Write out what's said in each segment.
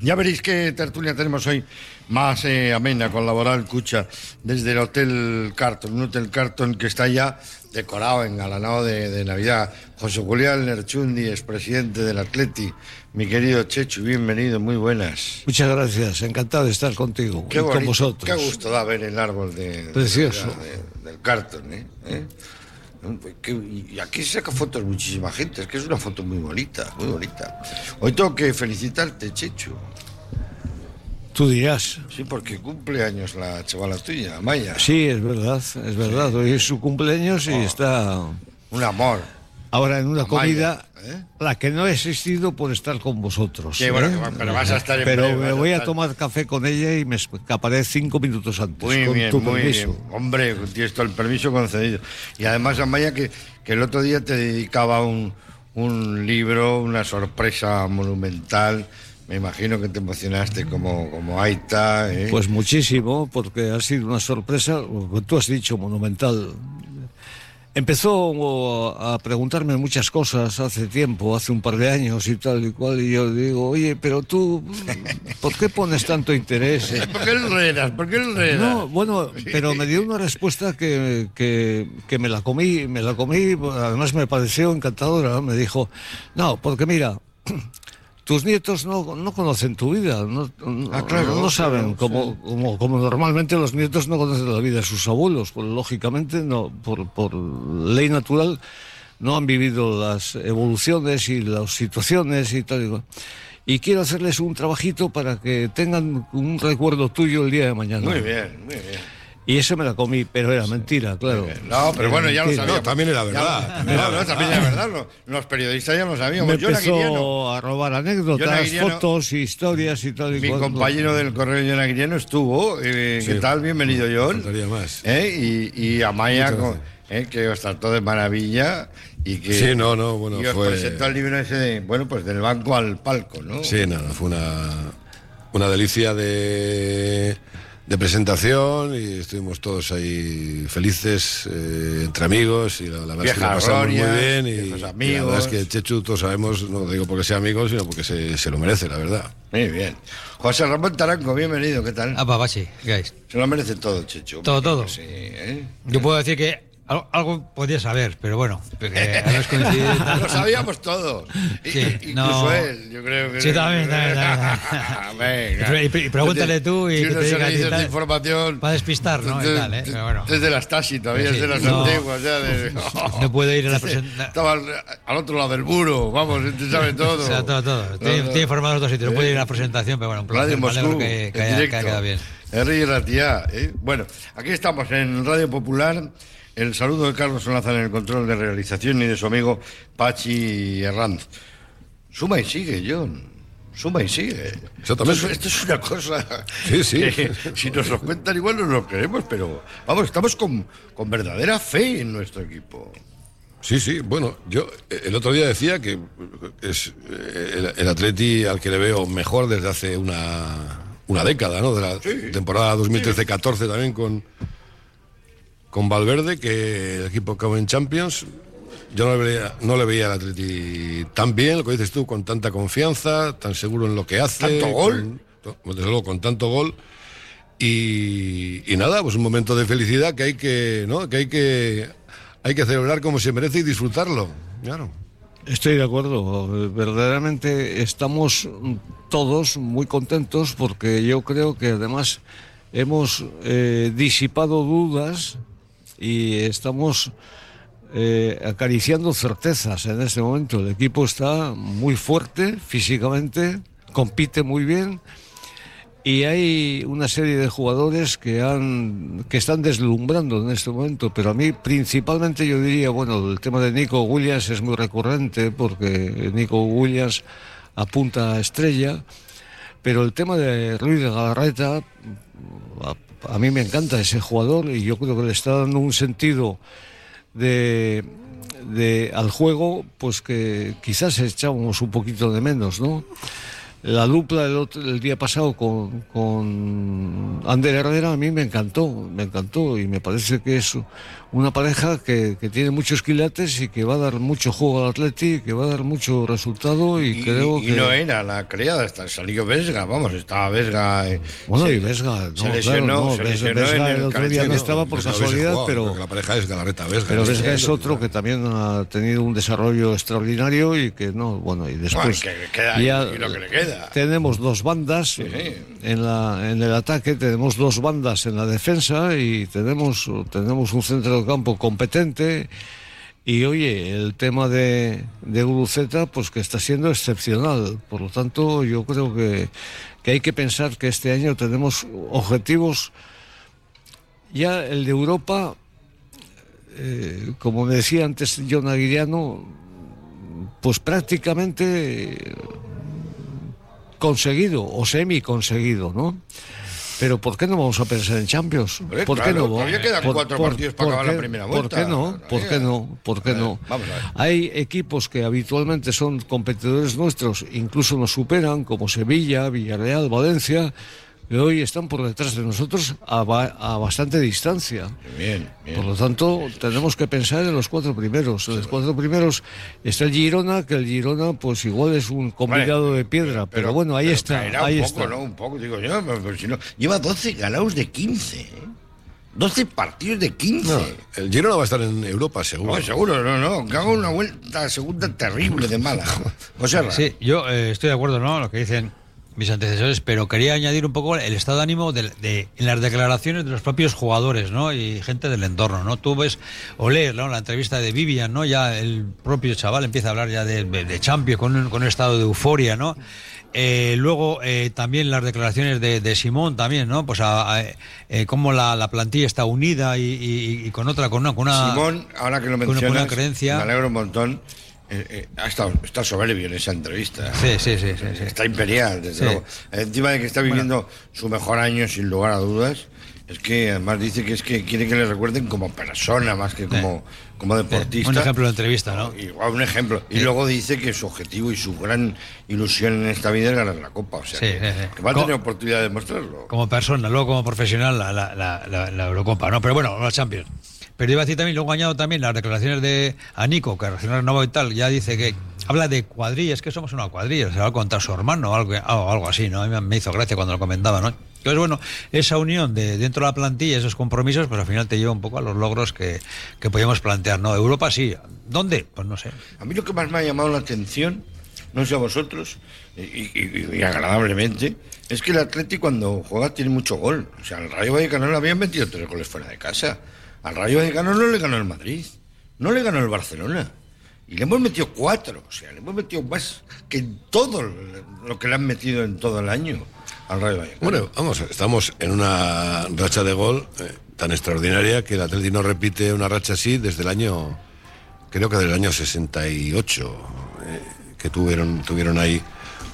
Ya veréis qué tertulia tenemos hoy más eh, amena con Laboral Cucha desde el Hotel Carton, un Hotel Carton que está ya decorado, engalanado de, de Navidad. José Julián Lerchundi, expresidente del Atleti. Mi querido Chechu, bienvenido, muy buenas. Muchas gracias, encantado de estar contigo Qué y con vosotros. Qué gusto da ver el árbol Precioso. De- del Carton, ¿eh? ¿Eh? Que- y aquí se saca fotos muchísima gente, es que es una foto muy bonita, muy bonita. Hoy tengo que felicitarte, Chechu. Tú dirás. Sí, porque cumple años la chavala tuya, Maya. Sí, es verdad, es verdad. Hoy es su cumpleaños y está Un amor. ahora en una Amaya, comida ¿eh? la que no he existido por estar con vosotros. Sí, bueno, ¿eh? pero vas a estar en Pero breve, me voy a estar- tomar café con ella y me escaparé cinco minutos antes. Muy con bien, tu muy permiso. bien. Hombre, tienes todo el permiso concedido. Y además, Amaya, que, que el otro día te dedicaba un, un libro, una sorpresa monumental. Me imagino que te emocionaste como, como Aita. ¿eh? Pues muchísimo, porque ha sido una sorpresa, tú has dicho, monumental. Empezó a preguntarme muchas cosas hace tiempo, hace un par de años y tal y cual, y yo digo, oye, pero tú, ¿por qué pones tanto interés? en-?" ¿Por qué enredas? ¿Por qué enredas? No, bueno, pero me dio una respuesta que, que, que me la comí, me la comí, además me pareció encantadora. Me dijo, no, porque mira, tus nietos no, no conocen tu vida, no, no- Ah, claro, no saben, claro, como, como, como normalmente los nietos no conocen la vida de sus abuelos, pues lógicamente, no, por, por ley natural, no han vivido las evoluciones y las situaciones y tal. y. Y quiero hacerles un trabajito para que tengan un recuerdo tuyo el día de mañana. Muy bien, muy bien. Y eso me la comí, pero era mentira, claro. No, pero bueno, ya lo sabíamos. No, también era Ya verdad, también no, era no, verdad. también era verdad. Los, los periodistas ya lo Me sabíamos. Yo Aguiriano, empezó a robar anécdotas, fotos, historias y tal y mi compañero del correo John Aguiriano estuvo. eh, ¿Qué Sí. tal? Bienvenido, John. Más. ¿Eh? Y, y Amaya, con- eh, que os trató de maravilla. Y que, Sí, no, no, bueno, y os fue- presentó el libro ese de, bueno, pues del banco al palco, ¿no? Sí, nada, fue una, una delicia de, de presentación y estuvimos todos ahí felices, eh, entre amigos, y la, la verdad es que lo pasamos muy bien. Y, la verdad es que Chechu, todos sabemos, no digo porque sea amigo, sino porque se, se lo merece, la verdad. Muy bien. José Ramón Taranco, bienvenido, ¿qué tal? Ah, papá, sí, ¿qué es? Se lo merece todo, Checho. Todo, todo. Sí, ¿eh? Yo puedo decir que algo, algo podía saber, pero bueno, porque es. Lo sabíamos todos. Sí, i- no. Incluso él, yo creo que. Sí, también, también, también. Venga. Y pre- y pregúntale tú y Si unos servicios de información. Para despistar, ¿no? Desde, tal, ¿eh? Pero bueno. desde las Stasi todavía, Sí, desde las no. antiguas, ya de. No puede ir a la presentación. Estaba al, al otro lado del muro, vamos, te sabe todo. O sea, todo, todo. Tiene, informado en otros sitios. No puede ir a la presentación, pero bueno, un Radio placer. Alegro Moscú, que, que haya, que haya quedado bien. Henry Ratia, ¿eh? Bueno, aquí estamos en Radio Popular. El saludo de Carlos Solaza en el control de realización y de su amigo Pachi Herranz. Suma y sigue, John. Suma y sigue. Exactamente. Esto, es- esto es una cosa. Sí, sí. que si nos lo cuentan, igual no lo creemos, pero vamos, estamos con, con verdadera fe en nuestro equipo. Sí, sí, bueno, yo eh, el otro día decía que es eh, el, el Atleti al que le veo mejor desde hace una, una década, ¿no? De la Sí. temporada 2013-14 también con, con Valverde, que el equipo acabó en Champions. Yo no le, veía, no le veía al Atleti tan bien, lo que dices tú, con tanta confianza, tan seguro en lo que hace. ¿Tanto gol? con- desde luego, con tanto gol. Y, y nada, pues un momento de felicidad que hay que, ¿no? que hay que hay que celebrar como se merece y disfrutarlo. Claro. Estoy de acuerdo. Verdaderamente estamos todos muy contentos porque yo creo que además hemos eh, disipado dudas y estamos eh, acariciando certezas en este momento. El equipo está muy fuerte físicamente, compite muy bien y hay una serie de jugadores que han que están deslumbrando en este momento, pero a mí principalmente yo diría, bueno, el tema de Nico Williams es muy recurrente porque Nico Williams apunta a estrella, pero el tema de Ruiz de Galarreta a, mí me encanta ese jugador y yo creo que le está dando un sentido de- al juego pues que quizás echábamos un poquito de menos, ¿no? La dupla del, otro- el día pasado con, con Ander Herrera a mí me encantó, me encantó y me parece que es una pareja que, que tiene muchos quilates y que va a dar mucho juego al Atleti, que va a dar mucho resultado y, Y, creo y que... no era la criada, hasta salió Vesga, vamos, estaba Vesga. eh, Bueno, se- y Vesga, no, se claro, lesionó, no, se Ves- lesionó Vesga en el otro día no estaba por casualidad, jugado, pero... La pareja es Galarreta Vesga. Pero Vesga es otro que también ha tenido un desarrollo extraordinario y que no, bueno, y después que queda- y lo que le queda. Tenemos dos bandas sí. en la en el ataque, tenemos dos bandas en la defensa y tenemos tenemos un centro de campo competente y oye, el tema de, de Guruceta, pues que está siendo excepcional. Por lo tanto, yo creo que, que hay que pensar que este año tenemos objetivos. Ya el de Europa, eh, como me decía antes John Aguiriano, pues prácticamente conseguido o semi conseguido, ¿no? Pero ¿por qué no vamos a pensar en Champions? ¿Por claro, qué no? todavía quedan cuatro partidos para acabar la primera ¿Por vuelta. qué no? ¿Por qué no? ¿Por qué no? ver. Hay equipos que habitualmente son competidores nuestros, incluso nos superan, como Sevilla, Villarreal, Valencia, que hoy están por detrás de nosotros a, ba- a bastante distancia. Bien, bien. Por lo tanto, tenemos que pensar en los cuatro primeros. En los cuatro primeros está el Girona, que el Girona, pues igual es un complicado de piedra, pero, bueno, ahí pero está, caerá ahí un está. poco, ¿no? Un poco, digo yo, pero, pero si no. Lleva 12 ganados de 15, ¿eh? 12 partidos de 15. No, el Girona va a estar en Europa, seguro. No, seguro, no, no. Que haga una vuelta segunda terrible de mala. José. Sí, yo eh, estoy de acuerdo, ¿no? Lo que dicen mis antecesores, pero quería añadir un poco el estado de ánimo de, de- en las declaraciones de los propios jugadores, ¿no? Y gente del entorno, ¿no? Tú ves o lees, ¿no? La entrevista de Vivian, ¿no? Ya el propio chaval empieza a hablar ya de, de Champions con un, con un estado de euforia, ¿no? Eh, luego eh, también las declaraciones de, de Simón también, ¿no? Pues a, a, eh, cómo la, la plantilla está unida y, y- y con otra, con una, con una Simón, ahora que lo mencionas, una creencia. me alegro un montón. Eh, eh, ha estado, está soberbio en esa entrevista. Sí, sí, sí, sí, sí. Está imperial, desde Sí. luego. Encima de que está viviendo su mejor año, sin lugar a dudas, es que además dice que es que quiere que le recuerden como persona más que como, como deportista. Un ejemplo de entrevista, ¿no? Igual, un ejemplo. Y luego dice que su objetivo y su gran ilusión en esta vida es ganar la Copa. O sea, Sí, que, sí, sí. que va a tener oportunidad de demostrarlo. como persona, luego como profesional la, la- la Eurocopa, ¿no? Pero bueno, la Champions. Pero iba a decir también, luego añado también las declaraciones de Anico, que recién renovado y tal, ya dice que habla de cuadrillas, que somos una cuadrilla, se va a contar su hermano o algo, así, ¿no? A mí me- hizo gracia cuando lo comentaba, ¿no? Entonces, bueno, esa unión de dentro de la plantilla, esos compromisos, pues al final te lleva un poco a los logros que, que podíamos plantear, ¿no? Europa sí. ¿Dónde? Pues no sé. A mí lo que más me ha llamado la atención, no sé a vosotros, y, y- y agradablemente, es que el Atleti cuando juega tiene mucho gol. O sea, al Rayo Vallecano le habían metido tres goles fuera de casa. Al Rayo Vallecano no le ganó el Madrid, no le ganó el Barcelona. Y le hemos metido cuatro, o sea, le hemos metido más que todo lo que le han metido en todo el año al Rayo Vallecano. Bueno, vamos, estamos en una racha de gol eh, tan extraordinaria que el Atleti no repite una racha así desde el año, creo que del año 68, eh, que tuvieron, tuvieron ahí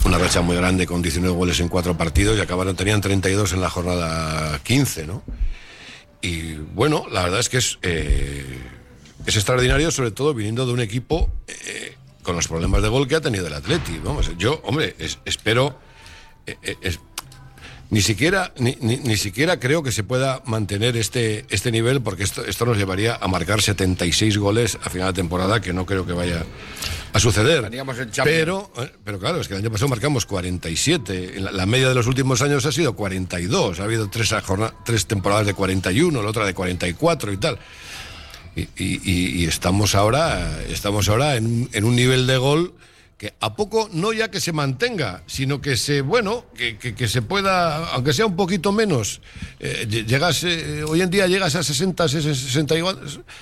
una racha muy grande con 19 goles en cuatro partidos y acabaron, tenían 32 en la jornada 15, ¿no? Y bueno, la verdad es que es, eh, es extraordinario, sobre todo viniendo de un equipo eh, con los problemas de gol que ha tenido el Atleti. Yo, hombre, es- espero. eh, ni siquiera, ni, ni- ni siquiera creo que se pueda mantener este, este nivel, porque esto, esto nos llevaría a marcar 76 goles a final de temporada, que no creo que vaya a suceder. Pero, eh, pero claro, es que el año pasado marcamos 47. La, la media de los últimos años ha sido 42. Ha habido tres, tres temporadas de 41, la otra de 44 y tal. Y, y- y- estamos ahora, estamos ahora en, en un nivel de gol que a poco no ya que se mantenga, sino que se, bueno, que, que- que se pueda, aunque sea un poquito menos, eh, llegas, eh, hoy en día llegas a 60, 60 igual,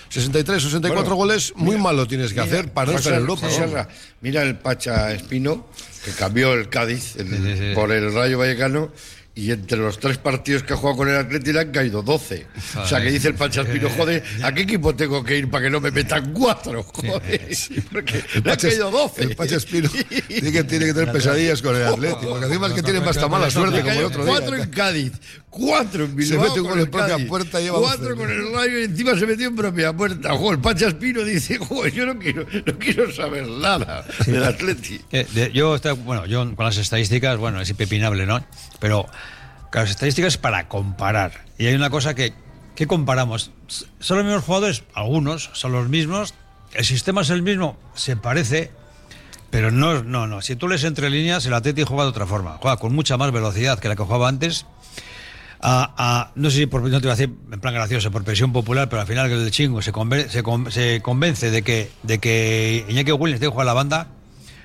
63, 64 Bueno, goles, muy mal lo tienes que Mira, hacer para no estar en Europa. Mira el Pacha Espino, que cambió el Cádiz el- Sí, sí, sí. por el Rayo Vallecano, y entre los tres partidos que ha jugado con el Atleti le han caído 12. O sea, que dice el Pacha Espino, joder, ¿a qué equipo tengo que ir para que no me metan cuatro? Joder, porque le han caído 12. el Pacha Espino tiene que, tiene que tener pesadillas con el Atlético, porque es que tiene hasta mala suerte como el otro día. Cuatro en Cádiz, cuatro en Bilbao. mete un con en el propia Cádiz, puerta y lleva Cuatro 12. con el Rayo y encima se metió en propia puerta. Joder, el Pacha Espino dice, joder, yo no quiero, no quiero saber nada del Atleti. Eh, de- yo bueno, yo con las estadísticas, bueno, es impepinable, ¿no? Pero las estadísticas es para comparar. Y hay una cosa que, ¿qué comparamos? ¿Son los mismos jugadores? Algunos son los mismos. ¿El sistema es el mismo? Se parece, pero no, no, no. Si tú lees entre líneas, el Atleti juega de otra forma. Juega con mucha más velocidad que la que jugaba antes. no sé si por, no te voy a decir en plan gracioso, por presión popular, pero al final el chingo se, se, se convence de que, de que Iñaki Williams que jugar la banda,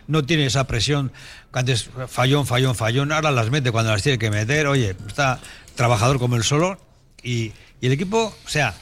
no tiene esa presión antes fallón, fallón, fallón, ahora las mete cuando las tiene que meter, oye, está trabajador como el solo y, y el equipo, o sea,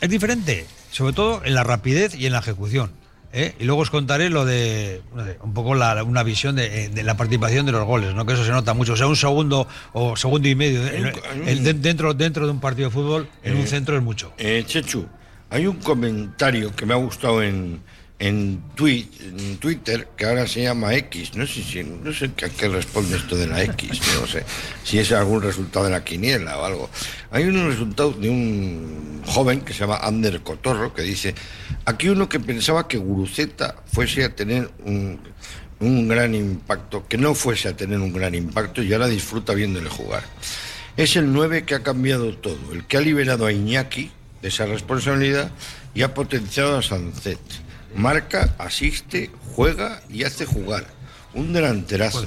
es diferente, sobre todo en la rapidez y en la ejecución. ¿eh? Y luego os contaré lo de, un poco la, una visión de, de, la participación de los goles, ¿no? que eso se nota mucho. O sea, un segundo o segundo y medio ¿eh? el, dentro, dentro de un partido de fútbol, en un eh, centro es mucho. Chechu, hay un comentario que me ha gustado en, en, Twitter, que ahora se llama X. No sé, si, no sé a qué responde esto de la X, no sé si es algún resultado de la quiniela o algo. Hay un resultado de un joven que se llama Ander Cotorro, que dice, aquí uno que pensaba que Guruceta fuese a tener un, un gran impacto, que no fuese a tener un gran impacto y ahora disfruta viéndole jugar. Es el 9 que ha cambiado todo, el que ha liberado a Iñaki de esa responsabilidad y ha potenciado a Sancet marca, asiste, juega y hace jugar. Un delanterazo.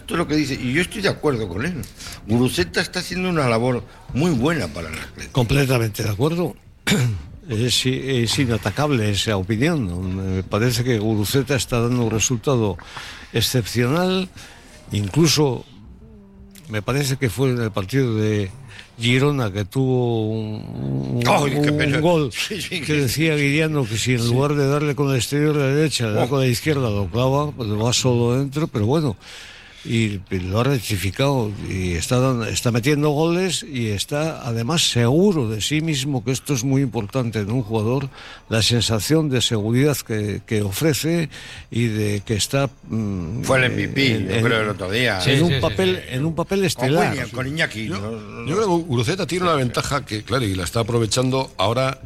Esto es lo que dice, y yo estoy de acuerdo con él. Guruceta está haciendo una labor muy buena para el Atlético. Completamente de acuerdo. Es, es, inatacable esa opinión. Me parece que Guruceta está dando un resultado excepcional. Incluso me parece que fue en el partido de, Girona que tuvo un, gol que decía Guiriano que si en lugar de darle con el exterior de la derecha, le da con la izquierda, lo clava, pues va solo dentro, pero bueno, y lo ha rectificado y está, está metiendo goles y está además seguro de sí mismo, que esto es muy importante en un jugador, la sensación de seguridad que, que ofrece y de que está... Mm, Fue el MVP, yo creo, el otro día. en, un papel, en un papel estelar. Con, Iñaki. Yo, creo que Uruceta tiene una ventaja que, claro, y la está aprovechando ahora,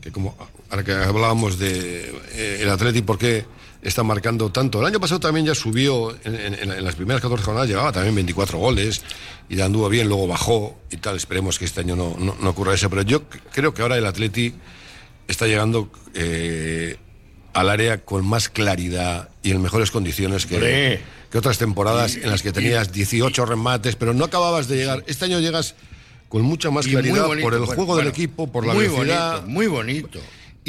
que como ahora que hablábamos de eh, el Atleti, porque está marcando tanto. El año pasado también ya subió, en, las primeras 14 jornadas llevaba también 24 goles y anduvo bien, luego bajó y tal. Esperemos que este año no, no, ocurra eso, pero yo creo que ahora el Atleti está llegando eh, al área con más claridad y en mejores condiciones que, que otras temporadas en las que tenías 18 remates, pero no acababas de llegar. Este año llegas con mucha más claridad por el juego del equipo, por la muy velocidad. muy bonito.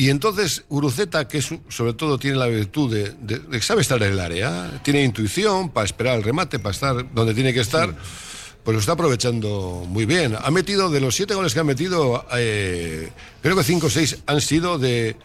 Y entonces Uruceta, que sobre todo tiene la virtud de, de, sabe estar en el área, tiene intuición para esperar el remate, para estar donde tiene que estar, pues lo está aprovechando muy bien. Ha metido, de los siete goles que ha metido, eh, creo que cinco o seis han sido de,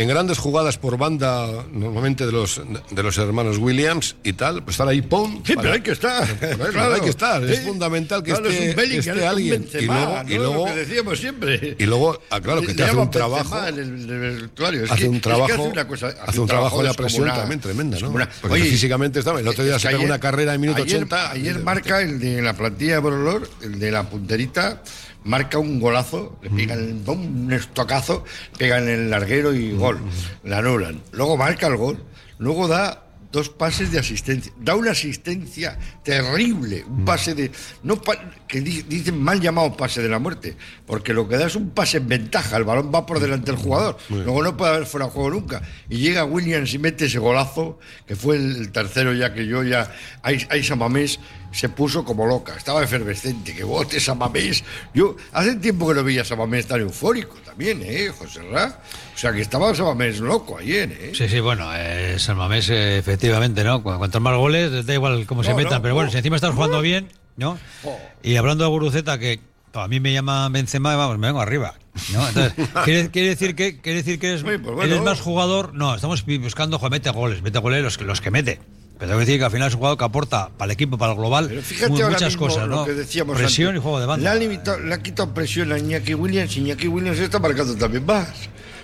en grandes jugadas por banda, normalmente de los, de los hermanos Williams y tal, pues estar ahí, ¡pum! Sí, pero hay que estar. claro, hay que estar. Es fundamental que esté, esté alguien. y luego, y luego lo que decíamos siempre. Y luego, ah, claro, que te hace un trabajo. El, el, el, hace un trabajo. hace, una cosa, hace un, trabajo de la presión también tremenda, ¿no? Porque Oye, físicamente estaba. El otro día se una carrera en minuto ayer, 80. Ayer marca el de la plantilla de Borolor, el de la punterita marca un golazo, le pegan un estocazo, pegan el larguero y gol, la anulan. Luego marca el gol, luego da dos pases de asistencia. Da una asistencia terrible, un pase de. no que dicen mal llamado pase de la muerte, porque lo que da es un pase en ventaja, el balón va por delante del jugador, luego no puede haber fuera de juego nunca. Y llega Williams y mete ese golazo, que fue el, tercero ya que yo ya. Hay Samamés se puso como loca, estaba efervescente, que bote Samamés. Yo hace tiempo que no veía a Samamés tan eufórico también, ¿eh, José Ra? O sea, que estaba Samamés loco ayer, ¿eh? Sí, sí, bueno, eh, Samamés efectivamente, ¿no? Cuantos más goles, da igual cómo se metan, pero bueno, si encima estás jugando bien, ¿no? Oh. Y hablando de Guruceta, que a mí me llama Benzema, vamos, me vengo arriba. ¿no? Entonces, ¿quiere, decir que, quiere decir que eres, pues más jugador? No, estamos buscando, joder, mete goles, mete goles los, los que mete. Pero tengo que decir que al final es un jugador que aporta para el equipo, para el global, muchas cosas, ¿no? presión y juego de banda. Le ha, quitado presión a Iñaki Williams y Iñaki Williams está marcando también más.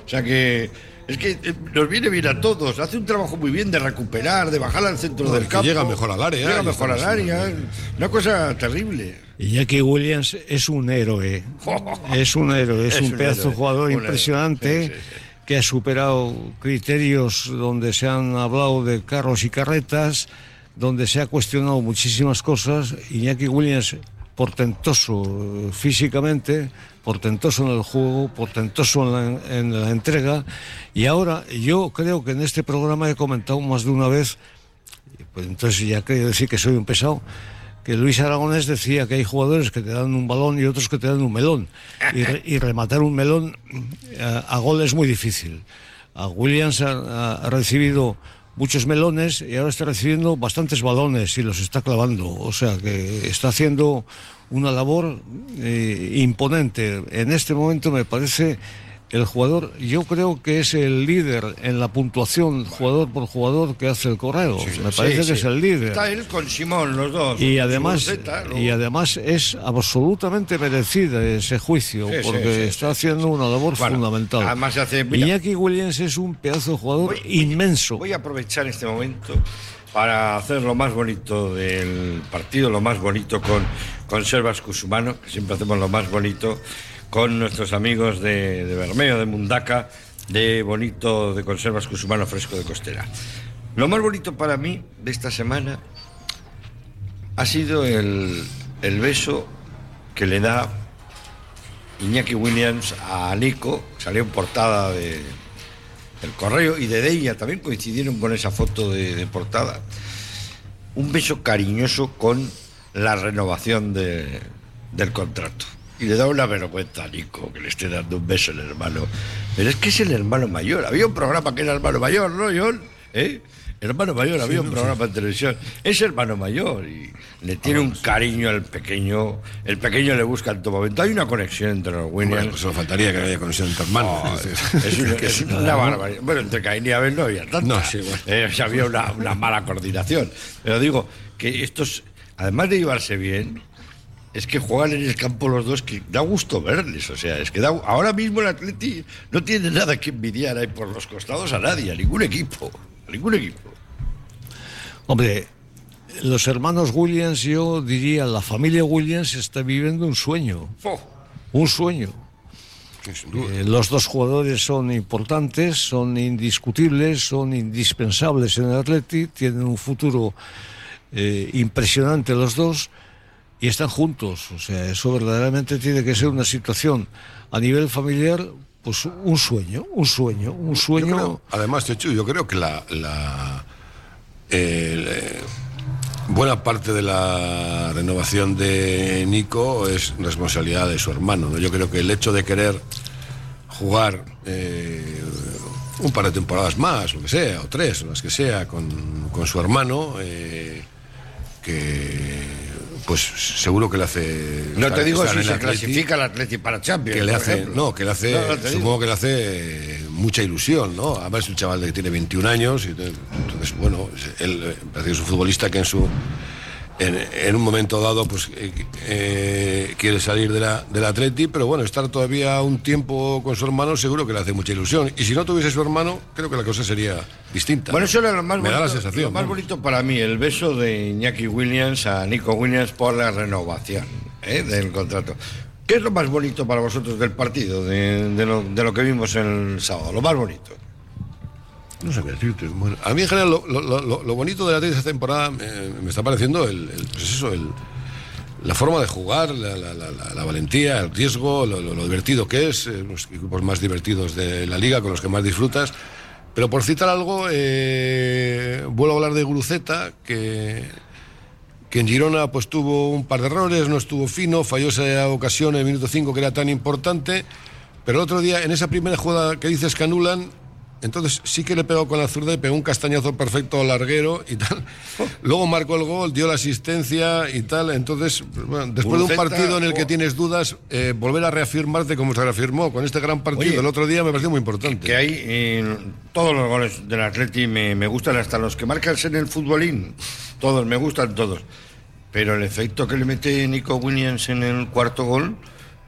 O sea que es que eh, nos viene bien a todos. Hace un trabajo muy bien de recuperar, de bajar al centro del campo. Llega mejor al área. Llega mejor al área. Una cosa terrible. Iñaki Williams es un héroe. es un héroe, es, un, pedazo de jugador impresionante que ha superado criterios donde se han hablado de carros y carretas, donde se ha cuestionado muchísimas cosas. Iñaki Williams, portentoso eh, físicamente, portentoso en el juego, portentoso en la, en la entrega. Y ahora yo creo que en este programa he comentado más de una vez, pues entonces ya quiero decir que soy un pesado, que Luis Aragonés decía que hay jugadores que te dan un balón y otros que te dan un melón. Y, re- y rematar un melón eh, a gol es muy difícil. A Williams ha, ha recibido muchos melones y ahora está recibiendo bastantes balones y los está clavando. O sea que está haciendo una labor eh, imponente. En este momento me parece el jugador, yo creo que es el líder en la puntuación jugador por jugador que hace el correo. me parece Sí, que sí. es el líder. Está él con Simón, los dos. Y además, y además es absolutamente merecida ese juicio, porque está haciendo una labor Bueno, fundamental. además hace- mira. Iñaki Williams es un pedazo de jugador Voy- inmenso. Voy a aprovechar este momento para hacer lo más bonito del partido, lo más bonito con, con Servas Cusumano, que siempre hacemos lo más bonito con nuestros amigos de, Bermeo, de Mundaca, de bonito de Conservas Cusumano Fresco de Costera. Lo más bonito para mí de esta semana ha sido el, el beso que le da Iñaki Williams a Nico, salió en portada de, el correo y de Deia también coincidieron con esa foto de, portada. Un beso cariñoso con la renovación de- del contrato. Y le da una vergüenza a Nico que le esté dando un beso el hermano. Pero es que es el hermano mayor. Había un programa que era hermano mayor, ¿no, John? ¿Eh? Hermano mayor, había un programa en televisión. Es hermano mayor y le tiene un cariño al pequeño. El pequeño le busca en todo momento. Hay una conexión entre los Bueno, Williams. pues solo faltaría que no haya conexión entre hermanos. Oh, Es una, es una barbaridad. Bueno, entre Caín y Abel no había tanta. No, sí, bueno. Eh, o sea, había una, una mala coordinación. Pero digo que estos, además de llevarse bien, es que juegan en el campo los dos que da gusto verles. O sea, es que da, ahora mismo el Atleti no tiene nada que envidiar ahí por los costados a nadie, a ningún equipo. A ningún equipo. Hombre, los hermanos Williams, yo diría, la familia Williams está viviendo un sueño. Un sueño. Eh, los dos jugadores son importantes, son indiscutibles, son indispensables en el Atleti, tienen un futuro eh, impresionante los dos y están juntos. O sea, eso verdaderamente tiene que ser una situación a nivel familiar, pues un sueño, un sueño, un Yo sueño. creo, además, Chechu, yo creo que la, la- eh, buena parte de la renovación de Nico es responsabilidad de su hermano. ¿no? Yo creo que el hecho de querer jugar eh, un par de temporadas más, lo que sea, o tres, o las que sea, con, con su hermano, eh, que pues seguro que le hace... No te digo si se Atleti clasifica el Atleti para Champions. que le hace, ejemplo. no, que le hace, No, no supongo que le hace mucha ilusión, ¿no? Además es un chaval que tiene 21 años y entonces, bueno, él parece que es un futbolista que en su en, en un momento dado pues eh, eh, quiere salir de la, del Atleti, pero bueno, estar todavía un tiempo con su hermano seguro que le hace mucha ilusión. Y si no tuviese su hermano, creo que la cosa sería distinta. Bueno, eso era lo más Me da bonito. la sensación. Lo más ¿no? bonito para mí, el beso de Iñaki Williams a Nico Williams por la renovación ¿eh? del contrato. ¿Qué es lo más bonito para vosotros del partido, de, de lo, de lo que vimos el sábado? Lo más bonito. A mí en general lo, bonito de la esta temporada me está pareciendo el, el- pues el- la forma de jugar, la, valentía, el riesgo, lo divertido que es, eh, los equipos más divertidos de la liga, con los que más disfrutas. Pero por citar algo, eh, vuelvo a hablar de Guruceta, que, que en Girona pues tuvo un par de errores, no estuvo fino, falló esa ocasión en el minuto 5 que era tan importante, pero el otro día en esa primera jugada que dices que anulan, entonces sí que le pegó con la zurda y pegó un castañazo perfecto al larguero y tal. Luego marcó el gol, dio la asistencia y tal. Entonces, bueno, después de un partido en el que oh. tienes dudas, eh, volver a reafirmarte como se reafirmó con este gran partido Oye, el otro día me pareció muy importante. Que hay eh, todos los goles del Atleti me, me gustan, hasta los que marcas en el futbolín. Todos, me gustan todos. Pero el efecto que le mete Nico Williams en el cuarto gol,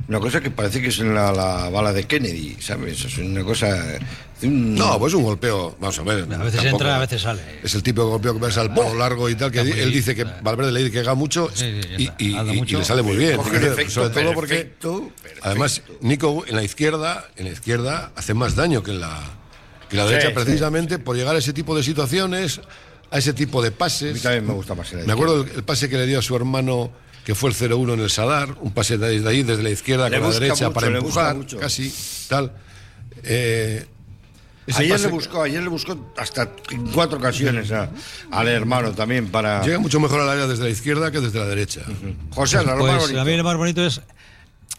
una cosa que parece que es en la, la bala de Kennedy, ¿sabes? Es una cosa. es un- No, pues un golpeo, vamos a ver. A veces tampoco- entra, a veces sale. Es el tipo de golpeo que ves al palo largo y tal, que él dice que. Valverde le dice que haga mucho Sí, sí, ya y, le sale muy bien. Sobre todo porque perfecto, perfecto. además Nico en la izquierda, en la izquierda hace más daño que en la que la Sí, derecha sí, precisamente por llegar a ese tipo de situaciones a ese tipo de A mí pases. también me gusta más el Me acuerdo el, el pase que le dio a su hermano, que fue el 0-1 en el Sadar, un pase desde ahí, desde la izquierda Le con la derecha mucho, para empujar, casi, tal. Eh, Ayer pase le buscó, ayer le buscó hasta en cuatro ocasiones a- al hermano también para. Llega mucho mejor al área desde la izquierda que desde la derecha. José, lo más Pues bonito. a mí lo más bonito es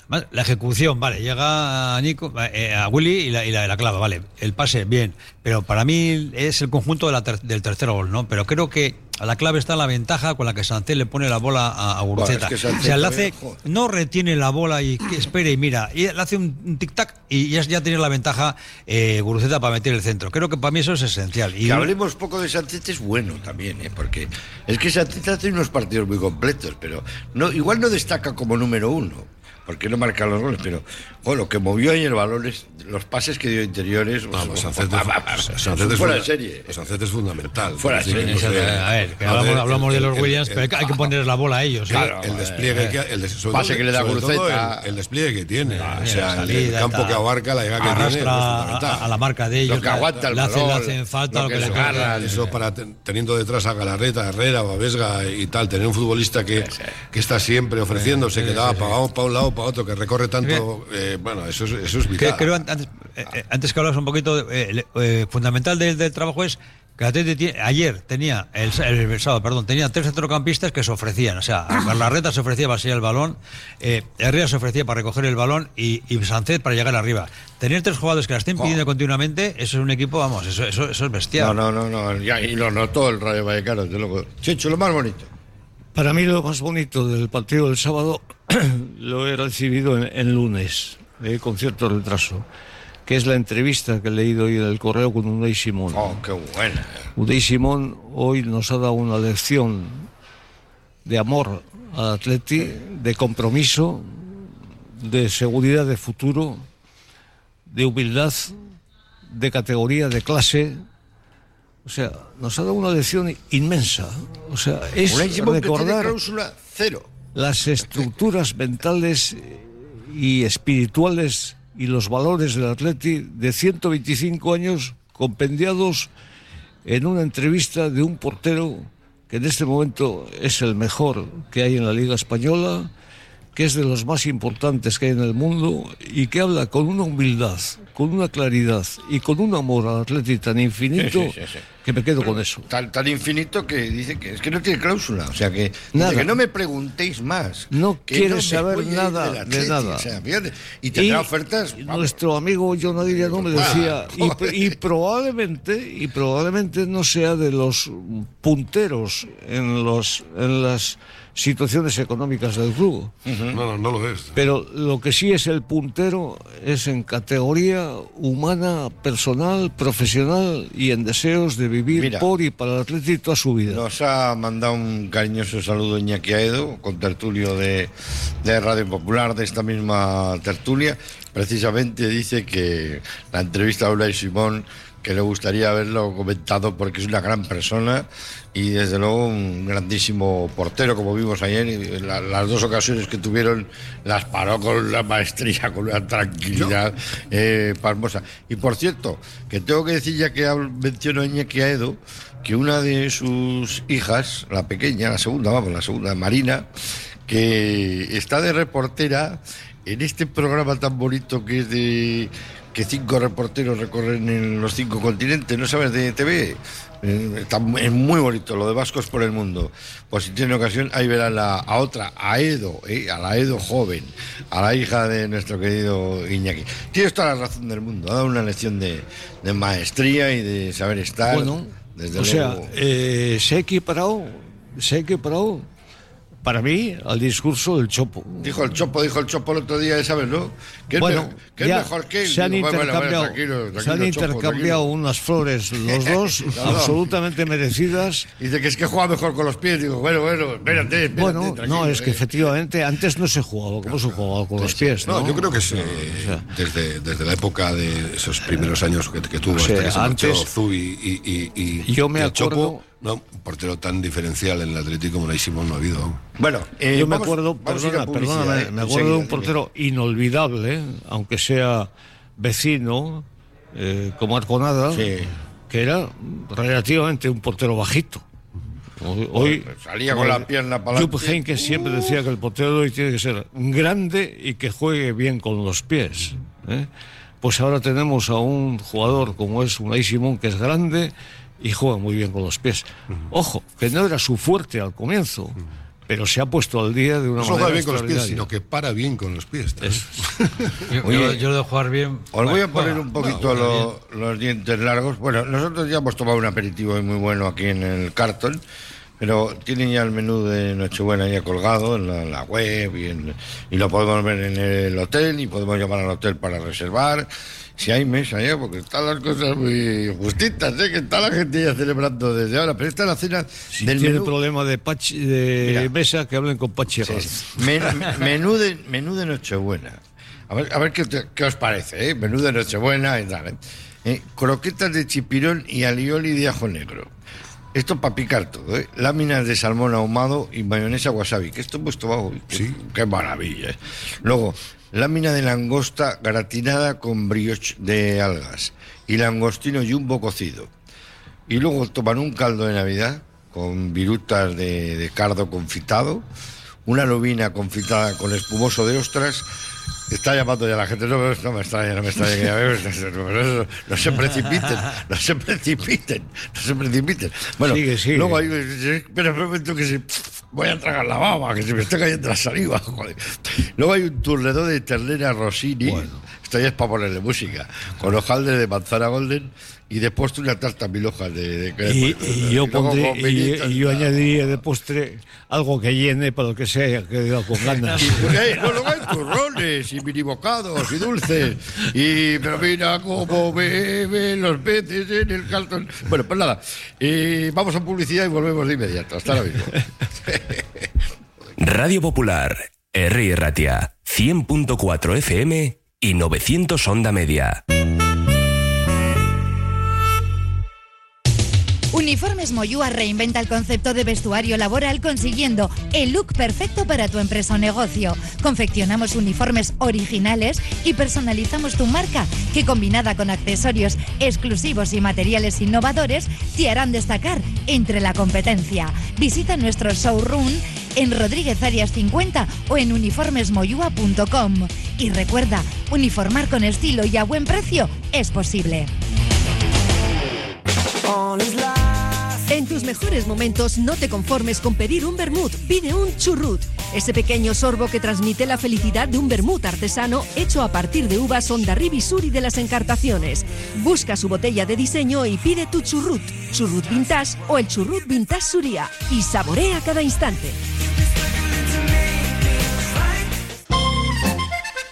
la ejecución, vale, llega a Nico, eh, a Willy y la, y la, la clava, vale, el pase, bien, pero para mí es el conjunto de la ter- del tercer gol, ¿no? Pero creo que a la clave está la ventaja con la que Sancet le pone la bola a, a Guruceta. Bueno, es que Sancet o sea, le hace, también, joder. no retiene la bola y que espere y mira, y le hace un, tic-tac y ya, ya tiene la ventaja eh, Guruceta para meter el centro. Creo que para mí eso es esencial. Y Que hablemos poco de Sánchez es bueno también, ¿eh? porque es que Sánchez hace unos partidos muy completos, pero no, igual no destaca como número uno, porque no marca los goles, pero bueno, lo que movió ahí el balón es los pases que dio interiores. Vamos, pues, Sancet Sancet es fuera de serie. Sancet es fundamental. Fuera de serie. a ver, hablamos, de los Williams, pero hay que, ponerles la bola a ellos. ¿eh? El despliegue que el, pase le da el, despliegue que tiene o sea el, campo que abarca la llegada que tiene a, la marca de ellos. Lo que aguanta el le, hacen, falta lo que le eso para ten- teniendo detrás a Galarreta, Herrera o a Vesga y tal, tener un futbolista que, que está siempre ofreciéndose, que da para un lado, para otro, que recorre tanto, eh, bueno, eso es, eso es Que- vital. creo antes, eh, eh, antes que hablabas un poquito, eh, eh, fundamental del, del trabajo es que el Atleti tiene- ayer tenía, el, sábado, perdón, tenía tres centrocampistas que se ofrecían. O sea, Larreta se ofrecía para sellar el balón, eh, Herrera se ofrecía para recoger el balón y, y Sánchez para llegar arriba. Tener tres jugadores que la estén pidiendo continuamente, eso es un equipo, vamos, eso, eso, eso es bestial. No, no, no, no, ya, y lo notó el Rayo Vallecano, desde luego. Checho, lo más bonito. Para mí lo más bonito del partido del sábado lo he recibido en, en lunes, eh, con cierto retraso, que es la entrevista que he leído hoy en el correo con Unai Simón. Oh, qué buena. Unai Simón hoy nos ha dado una lección de amor al Atleti, de compromiso, de seguridad de futuro, de humildad, de categoría, de clase. O sea, nos ha dado una lección inmensa. O sea, es recordar cláusula cero. Las estructuras mentales y espirituales y los valores del Atleti de 125 años compendiados en una entrevista de un portero que en este momento es el mejor que hay en la Liga Española, que es de los más importantes que hay en el mundo y que habla con una humildad, con una claridad y con un amor al Atleti tan infinito Sí, sí, sí, sí. que me quedo con eso. Tan, tan infinito que dice que es que no tiene cláusula. O sea que, Nada. que no me preguntéis más. No me saber nada de nada. O sea, y tendrá ofertas. y vamos. nuestro amigo John Aguirre me decía, y, y probablemente, y probablemente no sea de los punteros en los en las situaciones económicas del club. No, no, no lo es. Pero lo que sí es el puntero es en categoría humana, personal, profesional y en deseos de vivir Mira. por y para el Atlético toda su vida. Nos ha mandado un cariñoso saludo Iñaki Aedo, con tertulio de, de Radio Popular, de esta misma tertulia. Precisamente dice que la entrevista a Unai Simón, que le gustaría haberlo comentado porque es una gran persona y desde luego un grandísimo portero, como vimos ayer. y la- las dos ocasiones que tuvieron las paró con una maestría, con una tranquilidad eh, pasmosa. Y por cierto, que tengo que decir, ya que menciono a Iñaki Aedo, que una de sus hijas, la pequeña, la segunda, vamos, la segunda, Marina, que está de reportera en este programa tan bonito que es de que cinco reporteros recorren en los cinco continentes, ¿no sabes? De TV. Eh, está- es muy bonito lo de Vascos por el Mundo. Pues si tiene ocasión, ahí verán la, a otra, a Edo, ¿eh? a la Edo joven, a la hija de nuestro querido Iñaki. Tienes toda la razón del mundo, ha dado una lección de, de maestría y de saber estar. Bueno, desde o sea, luego. eh, se ha equiparado, se ha equiparado para mí al discurso del Chopo. Dijo el Chopo, dijo el Chopo el otro día, ¿sabes, no? Que es, Bueno, me- que es mejor que él. se han Digo, bueno, bueno, intercambiado, tranquilo, tranquilo, se han Chopo, intercambiado tranquilo. unas flores los dos, No, no. absolutamente merecidas. Dice que es que juega mejor con los pies. Digo, bueno, bueno, espérate, espérate. Bueno, no, es que eh. efectivamente antes no se jugaba como se jugaba con los pies. No, No, yo creo que sí, desde, desde la época de esos primeros años que, que tuvo, O sea, hasta que se marchó antes- Zubi y, y, y- y- Yo me y el acuerdo- Chopo, no, un portero tan diferencial en el Atlético como Unai Simón no ha habido. Bueno, eh, Yo me vamos- acuerdo, vamos a ir a perdona, perdóname, eh, me acuerdo de un dime. portero inolvidable, aunque sea vecino, eh, como Arconada, Sí. que era relativamente un portero bajito. Hoy, salía con la pierna para Jupp Heynckes siempre decía que el portero de hoy tiene que ser grande y que juegue bien con los pies. ¿eh? Pues ahora tenemos a un jugador como es Unai Simón, que es grande y juega muy bien con los pies. Ojo, que no era su fuerte al comienzo pero se ha puesto al día de una no manera. No bien con los pies, sino que para bien con los pies. yo, yo, lo de jugar bien. Os voy a poner un poquito los dientes largos. Bueno, nosotros ya hemos tomado un aperitivo muy bueno aquí en el cartón. Pero tienen ya el menú de Nochebuena ya colgado en la, web y, y, lo podemos ver en el hotel y podemos llamar al hotel para reservar. Si hay mesa ya, porque están las cosas muy justitas, ¿eh? que está la gente ya celebrando desde ahora. Pero esta es la cena si del tiene problema de, de mesa, que hablen con Pachi. menú, de, menú de Nochebuena. A ver, a ver qué, qué, os parece, ¿eh? Menú de Nochebuena y tal. ¿eh? eh croquetas de chipirón y alioli de ajo negro esto para picar todo, ¿eh? Láminas de salmón ahumado y mayonesa wasabi, que esto he puesto bajo. Sí. Qué, maravilla. ¿eh? Luego, lámina de langosta gratinada con brioche de algas y langostino jumbo cocido. Y luego toman un caldo de Navidad con virutas de, de cardo confitado, una lobina confitada con espumoso de ostras Está llamando ya la gente, no, no me extraña, no me extraña. No, no, se precipiten, no se precipiten, no se precipiten. Bueno, luego hay, espera un momento que se, voy a tragar la baba, que se me está cayendo la saliva. Joder. Luego hay un turledor de ternera Rossini, esto ya es para ponerle música, con hojaldre de manzana golden y de postre una tarta mil hojas de, de y, y, yo pondré, y, yo añadiría de postre algo que llene para lo que sea que con ganas. No luego hay turrones y mini bocados y dulces. Y pero mira cómo beben los peces en el cartón bueno pues nada y vamos a publicidad y volvemos de inmediato. Hasta ahora mismo. Radio Popular R. Ratia 100.4 FM y 900 Onda Media Uniformes Moyúa reinventa el concepto de vestuario laboral consiguiendo el look perfecto para tu empresa o negocio. Confeccionamos uniformes originales y personalizamos tu marca, que combinada con accesorios exclusivos y materiales innovadores, te harán destacar entre la competencia. Visita nuestro showroom en Rodríguez Arias 50 o en uniformesmoyua.com. Y recuerda, uniformar con estilo y a buen precio es posible. En tus mejores momentos no te conformes con pedir un vermut, pide un churrut, ese pequeño sorbo que transmite la felicidad de un vermut artesano hecho a partir de uvas Ondarribi Suri de las Encartaciones. Busca su botella de diseño y pide tu churrut, churrut vintage o el churrut vintage Suria y saborea cada instante.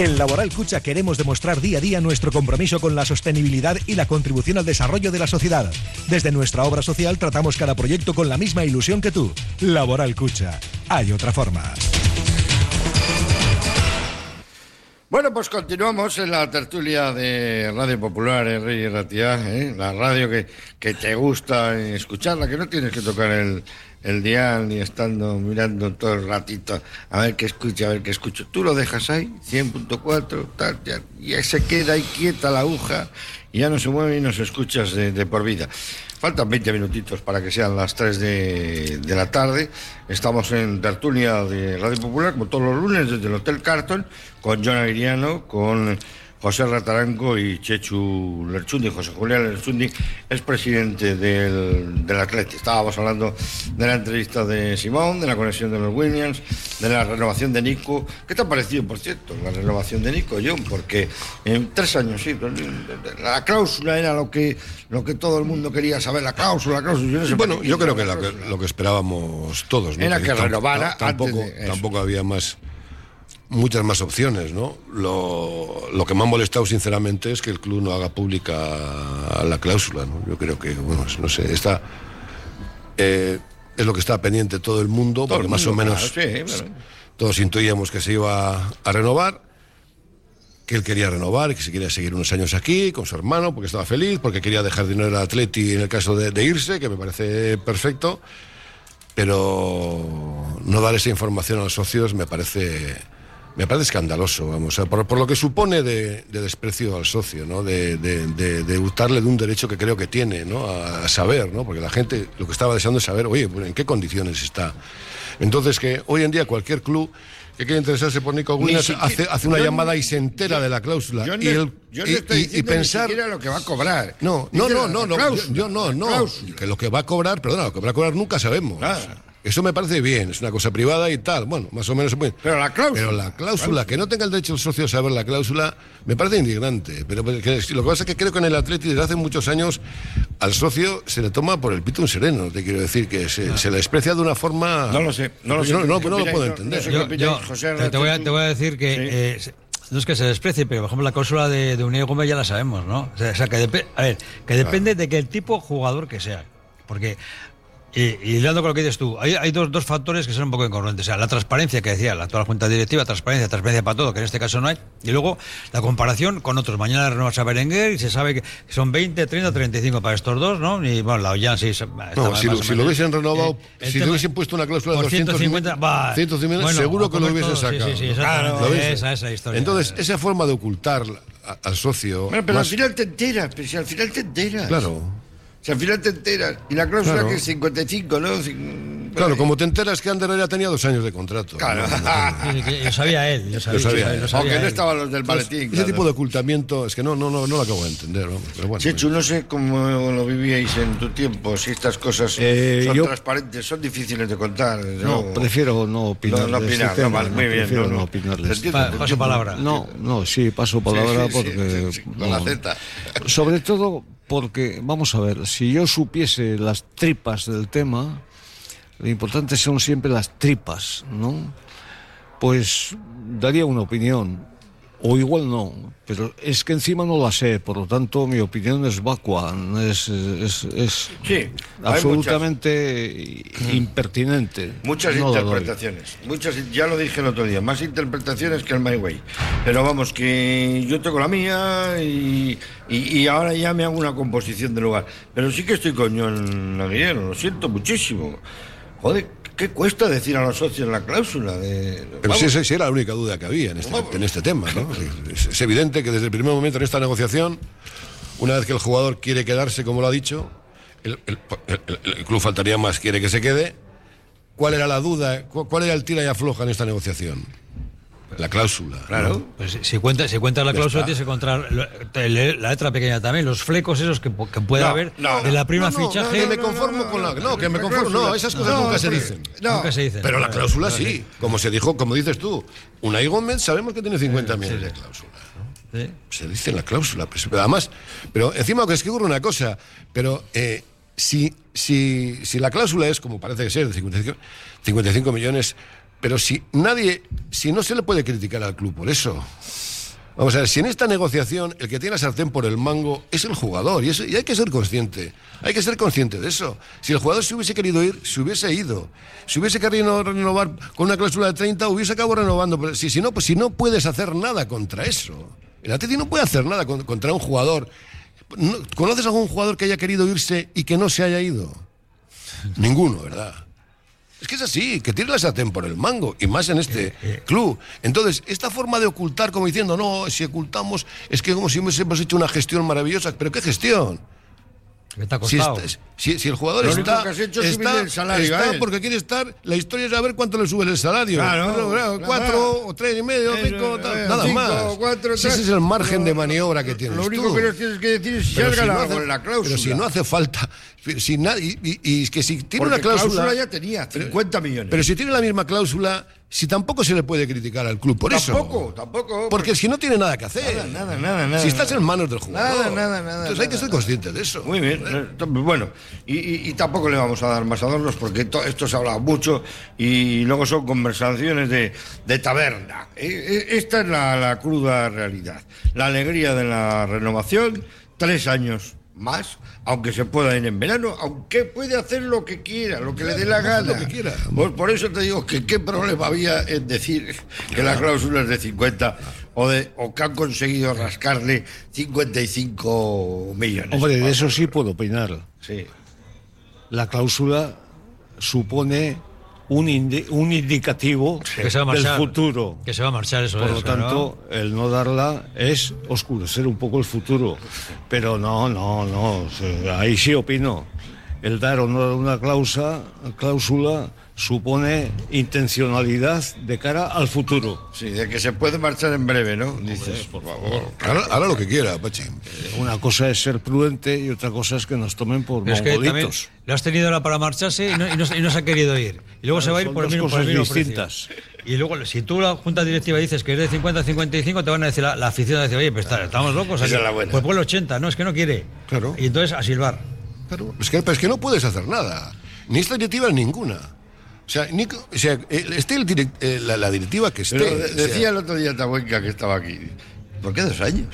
En Laboral Cucha queremos demostrar día a día nuestro compromiso con la sostenibilidad y la contribución al desarrollo de la sociedad. Desde nuestra obra social tratamos cada proyecto con la misma ilusión que tú. Laboral Cucha. Hay otra forma. Bueno, pues continuamos en la tertulia de Radio Popular, en Rey y Ratia, ¿eh? la radio que, que te gusta escucharla, que no tienes que tocar el, el dial ni estando mirando todo el ratito a ver qué escucha, a ver qué escucho. Tú lo dejas ahí, 100.4, tal, ya, se queda ahí quieta la aguja y ya no se mueve y nos escuchas de, de por vida. Faltan 20 minutitos para que sean las 3 de, de la tarde. Estamos en tertulia de Radio Popular, como todos los lunes, desde el Hotel Carton, con John Aguiriano, con José Rataranco y Chechu Lerchundi. José Julián Lerchundi es presidente del, del Atleti. Estábamos hablando de la entrevista de Simón, de la conexión de los Williams, de la renovación de Nico. ¿Qué te ha parecido, por cierto, la renovación de Nico, John? Porque en tres años, sí, la cláusula era lo que, lo que todo el mundo quería saber, la cláusula, la cláusula. Yo no sé Bueno, yo creo que la lo, que esperábamos todos. ¿no? Era que renovara tam- Tampoco, antes de eso. tampoco había más muchas más opciones, ¿no? Lo, lo que me ha molestado sinceramente es que el club no haga pública la cláusula, ¿no? Yo creo que, bueno, no sé, está eh, es lo que está pendiente todo el mundo, Todo porque el más o menos claro, sí, claro. todos intuíamos que se iba a renovar, que él quería renovar, que se quería seguir unos años aquí con su hermano, porque estaba feliz, porque quería dejar dinero al Atleti en el caso de, de irse, que me parece perfecto, pero no dar esa información a los socios me parece me parece escandaloso, vamos, o sea, por, por lo que supone de, de desprecio al socio, ¿no? De, de, de- de hurtarle de un derecho que creo que tiene, ¿no? A, a saber, ¿no? Porque la gente lo que estaba deseando es saber, oye, pues, ¿en qué condiciones está? Entonces, que hoy en día cualquier club que quiera interesarse por Nico siquiera- hace, hace una yo- llamada y se entera de la cláusula. Yo no, y, el- yo no y- estoy y- y diciendo pensar... ni lo que va a cobrar. No, no, no, no, no, cláusula, yo, no, no, que lo que va a cobrar, perdona, lo que va a cobrar nunca sabemos. Claro. Eso me parece bien, es una cosa privada y tal, bueno, más o menos se puede. Pero la cláusula. Pero la cláusula, que no tenga el derecho el socio a saber la cláusula, me parece indignante. Pero que- lo que pasa es que creo que en el Atleti desde hace muchos años al socio se le toma por el pito un sereno, te quiero decir, que se, se le desprecia de una forma... No lo sé, no lo sé. No, no, ¿Qué no lo puedo entender. Yo- te, te voy a, te voy a decir que Sí. eh, no es que se desprecie, pero por ejemplo la cláusula de, de Unai Gómez ya la sabemos, ¿no? O sea, que, a ver, que depende de que el tipo de jugador que sea. Porque, y, y hilando con lo que dices tú, hay, hay dos, dos factores que son un poco incongruentes. O sea, la transparencia que decía la actual Junta Directiva, transparencia, transparencia para todo, que en este caso no hay. Y luego la comparación con otros. Mañana renuevas a Berenguer y se sabe que son 20, 30, 35 para estos dos, ¿no? Y bueno, la Ollán sí. está No, más si, lo, si lo hubiesen renovado, Eh, si tema- le hubiesen puesto una cláusula de por 250, 150, va. 150, Bueno, seguro que lo hubiesen sí, sacado. sí, sí, hubiesen- Esa- esa historia. Entonces, esa forma de ocultar a- al socio. Bueno, pero más- al final te enteras, pero si al final te enteras. Claro. Si al final te enteras. Y la cláusula Claro. que es 55, ¿no? Cin- Claro, como te enteras que Ander ya tenía dos años de contrato. Claro. No, Lo sabía él. Lo sabía, Lo sabía él. lo sabía Aunque no estaban los del maletín. Ese claro. tipo de ocultamiento es que no, no, no, no lo acabo de entender. ¿no? Pero bueno, Chechu, no sé cómo lo vivíais en tu tiempo, si estas cosas Eh, son yo- transparentes, son difíciles de contar. No, prefiero no opinar. No, no este opinar, tema, vale, muy bien, prefiero no, no, no. opinar de Te este entiendo, Pa- te paso palabra. No, no, sí, paso palabra sí, sí, porque. sí, sí, con la Z. Sobre todo porque, vamos a ver, si yo supiese las tripas del tema, lo importante son siempre las tripas, ¿no? Pues daría una opinión, o igual no, pero es que encima no la sé, por lo tanto mi opinión es vacua, es, es, es Sí, hay absolutamente impertinente. Muchas No interpretaciones, muchas, ya lo dije el otro día, más interpretaciones que el My Way. Pero vamos, que yo tengo la mía y, y- y ahora ya me hago una composición de lugar. Pero sí que estoy con John Aguilera, lo siento muchísimo. Joder, ¿qué cuesta decir a los socios la cláusula? De, Pero esa, esa era la única duda que había en este, en este tema. ¿no? Es, es evidente que desde el primer momento en esta negociación, una vez que el jugador quiere quedarse, como lo ha dicho, el, el- el- el club faltaría más, quiere que se quede. ¿Cuál era la duda? ¿Cu- ¿Cuál era el tira y afloja en esta negociación? La cláusula. Claro. Pues si- si cuentas si cuentas la cláusula tienes que encontrar la letra pequeña también, los flecos esos que, que puede No, haber no, de la prima No, no, fichaje. que me conformo con la. No, que me conformo. No, esas cosas No, nunca se dicen. no. Nunca se dice. Pero la cláusula sí. Como se dijo, como dices tú, Unai Gómez sabemos que tiene 50 millones de cláusula. Sí. Se dice en la cláusula. pues, pero además, pero encima que es que ocurre una cosa, pero eh, si, si, si la cláusula es, como parece que ser, de 55, 55 millones, pero si nadie, si no se le puede criticar al club por eso. Vamos a ver, si en esta negociación el que tiene la sartén por el mango es el jugador, y, eso, y hay que ser consciente, hay que ser consciente de eso. Si el jugador se hubiese querido ir, se hubiese ido. Si hubiese querido renovar con una cláusula de 30, hubiese acabado renovando. Si, no, pues si no puedes hacer nada contra eso. El Atleti no puede hacer nada con- contra un jugador. No- ¿Conoces algún jugador que haya querido irse y que no se haya ido? Ninguno, ¿verdad? Es que es así, que tiene la sartén por el mango, y más en este club. Entonces, esta forma de ocultar, como diciendo, no, si ocultamos, es que como si hemos hecho una gestión maravillosa. ¿Pero qué gestión? ¿Qué te ha Si, está- si- si el jugador Lo está, que has hecho es está, el salario está porque quiere estar, la historia es saber cuánto le sube el salario. Claro, Claro, claro, claro. cuatro o tres y medio, Eso, cinco, tal, eh, nada cinco, más. cuatro, tal. ese es el margen Lo- de maniobra que tienes Lo único tú. que nos tienes que decir es si Pero has si no hace- la cláusula. Pero si no hace falta. Si y, y- y es que si tiene Porque una cláusula. cláusula ya tenía, 50 millones. Pero si tiene la misma cláusula, si tampoco se le puede criticar al club por eso. Tampoco, tampoco. Porque si no tiene nada que hacer. Nada, nada, nada, nada. si estás en manos del jugador. Nada, nada, nada. Entonces hay que ser consciente de eso. Muy bien. eh, to- Bueno, y, y- y tampoco le vamos a dar más adornos porque to- esto se ha hablado mucho y luego son conversaciones de, de taberna. Eh, eh, Esta es la, la cruda realidad. La alegría de la renovación, tres años más, aunque se pueda ir en verano, aunque puede hacer lo que quiera, lo que le dé la gana. lo que quiera. Pues por eso te digo que qué problema había en decir que la cláusula es de 50 o, de, o que han conseguido rascarle 55 millones. Hombre, de eso sí puedo opinar. Sí. La cláusula supone un, indi- un indicativo Que del marchar. futuro. Que se va a marchar eso. Por lo tanto, el no darla es oscurecer un poco el futuro. Pero no, no, no. Ahí sí opino. El dar o no dar una cláusula, cláusula supone intencionalidad de cara al futuro. Sí, de que se puede marchar en breve, ¿no? Dices, por favor. Ahora, ahora lo que quiera, Pachi. Una cosa es ser prudente y otra cosa es que nos tomen por Pero es que mongolitos. lo has tenido ahora para marcharse y no, y no se- y no se ha querido ir. Y luego se va a ir por el por el cosas distintas. Y luego, si tú la junta directiva dices que es de 50 a 55, te van a decir la, la afición, va a decir, oye, pues está- estamos locos. Esa aquí". es la. Pues ponle 80, no, es que no quiere. Claro. Y entonces a silbar. Claro, es que, pero es que no puedes hacer nada. Ni esta directiva ni ninguna. O sea, ni, o sea el- esté el direc- eh, la, la directiva que esté. Pero de- o sea, decía el otro día Tabuenca que estaba aquí. ¿Por qué dos años?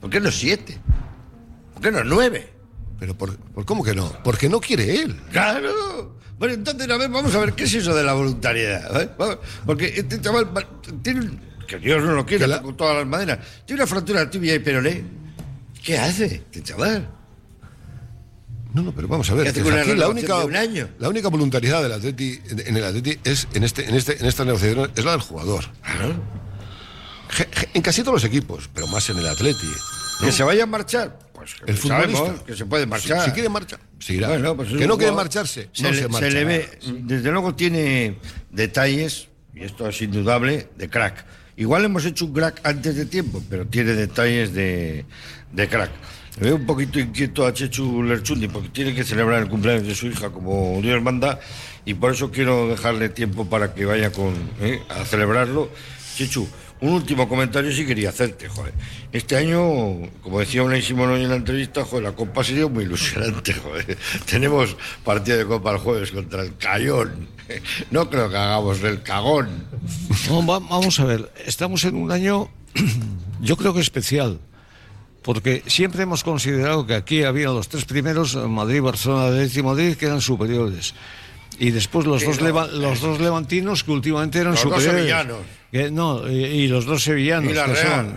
¿Por qué no siete? ¿Por qué no nueve? pero por, por- ¿cómo que no? Porque no quiere él. ¡Claro! Bueno, entonces, a ver, vamos a ver qué es eso de la voluntariedad. ¿eh? Porque este chaval va- tiene un- que Dios no lo quiera la- con todas las maderas. Tiene una fractura tibia y peroné. ¿Qué hace este chaval? No, no, pero vamos a ver. Aquí la única, la única voluntariedad del Atleti, en el Atleti es en este, en este, en esta negociación es la del jugador. En casi todos los equipos, pero más en el Atleti. ¿no? ¿Que se vaya a marchar? Pues El sabemos futbolista. que se puede marchar. Si, si quiere marchar, se irá. Bueno, pues es que no quiere marcharse, se, no le, se, se marcha. le ve, desde luego tiene detalles, y esto es indudable, de crack. Igual hemos hecho un crack antes de tiempo, pero tiene detalles de, de crack. Le veo un poquito inquieto a Chechu Lerchundi porque tiene que celebrar el cumpleaños de su hija como Dios manda y por eso quiero dejarle tiempo para que vaya ¿eh? a celebrarlo. Chechu, un último comentario sí quería hacerte, joder. Este año, como decía Unai Simón hoy en la entrevista, joder, la Copa ha sido muy ilusionante, joder. Tenemos partido de Copa el jueves contra el Cayón. No creo que hagamos el cagón. Vamos a ver, estamos en un año, yo creo que especial, porque siempre hemos considerado que aquí había los tres primeros, Madrid, Barcelona, Atlético y Madrid, que eran superiores. Y después los, Que dos, no, leva- los dos levantinos que últimamente eran Los dos superiores. sevillanos. Que no, y, y los dos sevillanos, Y la que Real.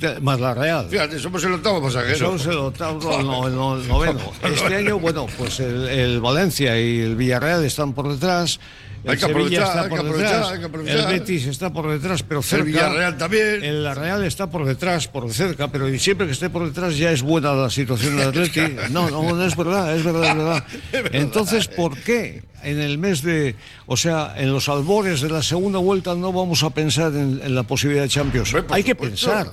son, más la Real. Fíjate, somos el octavo pasajero. Somos el octavo, no- el noveno. Este año, bueno, pues el, el Valencia y el Villarreal están por detrás. El Hay que aprovechar, hay que aprovechar, hay que aprovechar. El Betis está por detrás, pero El cerca. Villarreal también. El la Real está por detrás, por cerca, pero siempre que esté por detrás ya es buena la situación del Atleti. No, no, no es verdad, es verdad, es verdad. Entonces, ¿por qué en el mes de, o sea, en los albores de la segunda vuelta no vamos a pensar en, en la posibilidad de Champions? Hay que pensar,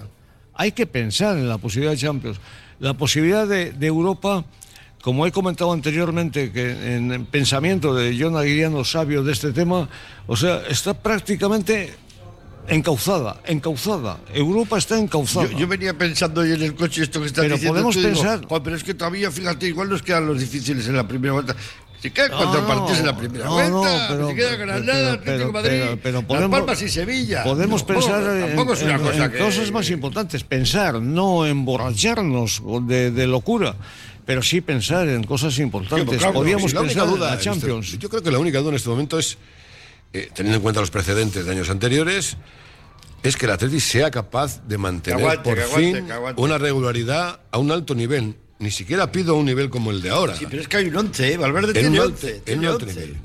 hay que pensar en la posibilidad de Champions. La posibilidad de, de Europa, como he comentado anteriormente, que en el pensamiento de John Aguiriano, sabio de este tema, o sea, está prácticamente encauzada, encauzada. Europa está encauzada. Yo, yo venía pensando hoy en el coche esto que Pero diciendo. podemos tú, digo, pensar- "Joder, pero es que todavía, fíjate, igual nos quedan los difíciles en la primera vuelta. Si quedan No, cuatro partidos en la primera no, vuelta, no, pero- si queda pero- Granada, pero- Atlético pero- Madrid, pero- pero Las podemos- Palmas y Sevilla. Podemos pensar en, es una en- cosa en que- cosas más importantes, pensar, no emborracharnos de, de locura, pero sí pensar en cosas importantes. claro, Podríamos Sí, la única pensar en duda la en este- Champions. yo creo que la única duda en este momento es, eh, teniendo en cuenta los precedentes de años anteriores, es que el Atleti sea capaz de mantener aguante, por aguante, fin aguante. una regularidad a un alto nivel. Ni siquiera pido un nivel como el de ahora. Sí, pero es que hay un 11, ¿eh? Valverde En tiene un 11. alto- en 11. nivel.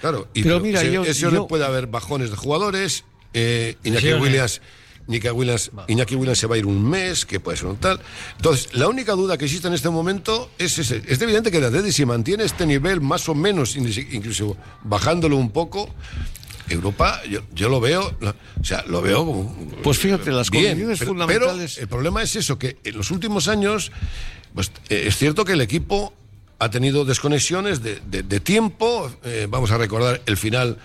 Claro, y Pero pero mira, ese- yo- ese yo- puede haber bajones de jugadores. eh, Iñaki Lesiones. Williams. Iñaki Williams, Iñaki Williams se va a ir un mes, que puede ser un tal. Entonces, la única duda que existe en este momento es ese. Es evidente que el Atleti, si mantiene este nivel más o menos, incluso bajándolo un poco, Europa, yo, yo lo veo, o sea, lo veo. Pues fíjate, las bien, condiciones pero- fundamentales- Pero el problema es eso, que en los últimos años, pues eh, es cierto que el equipo ha tenido desconexiones de, de- de tiempo. eh, vamos a recordar el final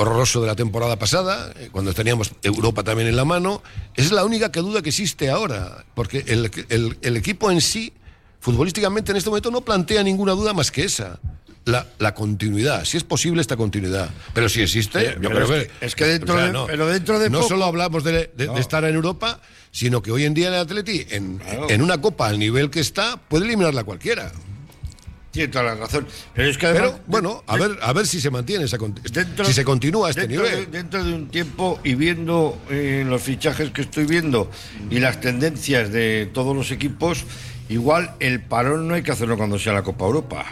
horroroso de la temporada pasada, eh, cuando teníamos Europa también en la mano. Es la única que duda que existe ahora, porque el, el- el equipo en sí, futbolísticamente en este momento, no plantea ninguna duda más que esa. La, la continuidad, si es posible esta continuidad. Pero si existe, yo pero creo es que. que- es que dentro de- no, pero dentro de No poco- solo hablamos de, de- No. de estar en Europa, sino que hoy en día el Atleti, en, en una copa al nivel que está, puede eliminarla cualquiera. Tiene toda la razón. Pero es que además, Pero bueno, a ver, a ver si se mantiene esa dentro- si se continúa este dentro nivel. De, dentro de un tiempo y viendo eh, los fichajes que estoy viendo y las tendencias de todos los equipos, igual el parón no hay que hacerlo cuando sea la Copa Europa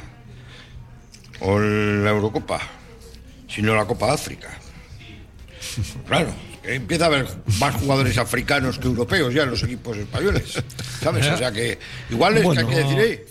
o la Eurocopa, sino la Copa África. Claro, empieza a haber más jugadores africanos que europeos ya en los equipos españoles, ¿sabes? O sea que igual es Bueno. que hay que decir, "Eh,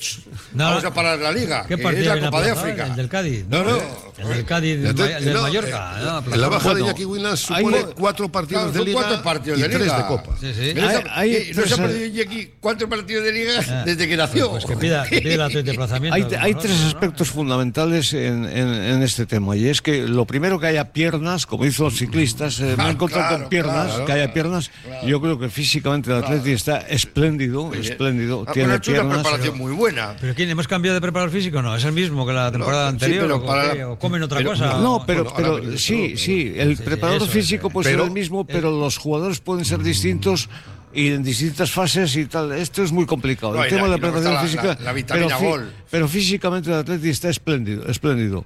No, vamos a parar la liga, ¿Qué que partido es la Copa de? África. El del Cádiz. No, no. El del Cádiz, El del, Ma- del no, Mallorca. eh, ¿no? la baja de Iñaki Williams hay- supone cuatro partidos Claro, de liga cuatro partidos y de tres liga. de copa. Sí, sí. Hay- hay no se tres- ha perdido Iñaki cuatro partidos de liga Ah. desde que nació. Pues que pida, que pida el desplazamiento. Hay, tres ¿no? aspectos fundamentales en, en- en este tema y es que lo primero que haya piernas, como dicen los ciclistas, eh, me he Ah, encontrado claro, con piernas, claro, que haya claro, piernas. Yo creo que físicamente el Atleti está espléndido, espléndido, Ah, tiene hecho una piernas. preparación muy buena. ¿Pero quién? ¿Hemos cambiado de preparador físico? No, es el mismo que la temporada anterior. pero o, para- qué? ¿O comen otra pero- cosa? No, pero, Bueno, pero sí, sí, el sí, preparador eso, físico puede Pero- ser el mismo, pero los jugadores pueden ser distintos y en distintas fases y tal. Esto es muy complicado. No, el tema la- de la preparación física. la- la vitamina pero, gol. pero físicamente el Atleti está espléndido, espléndido.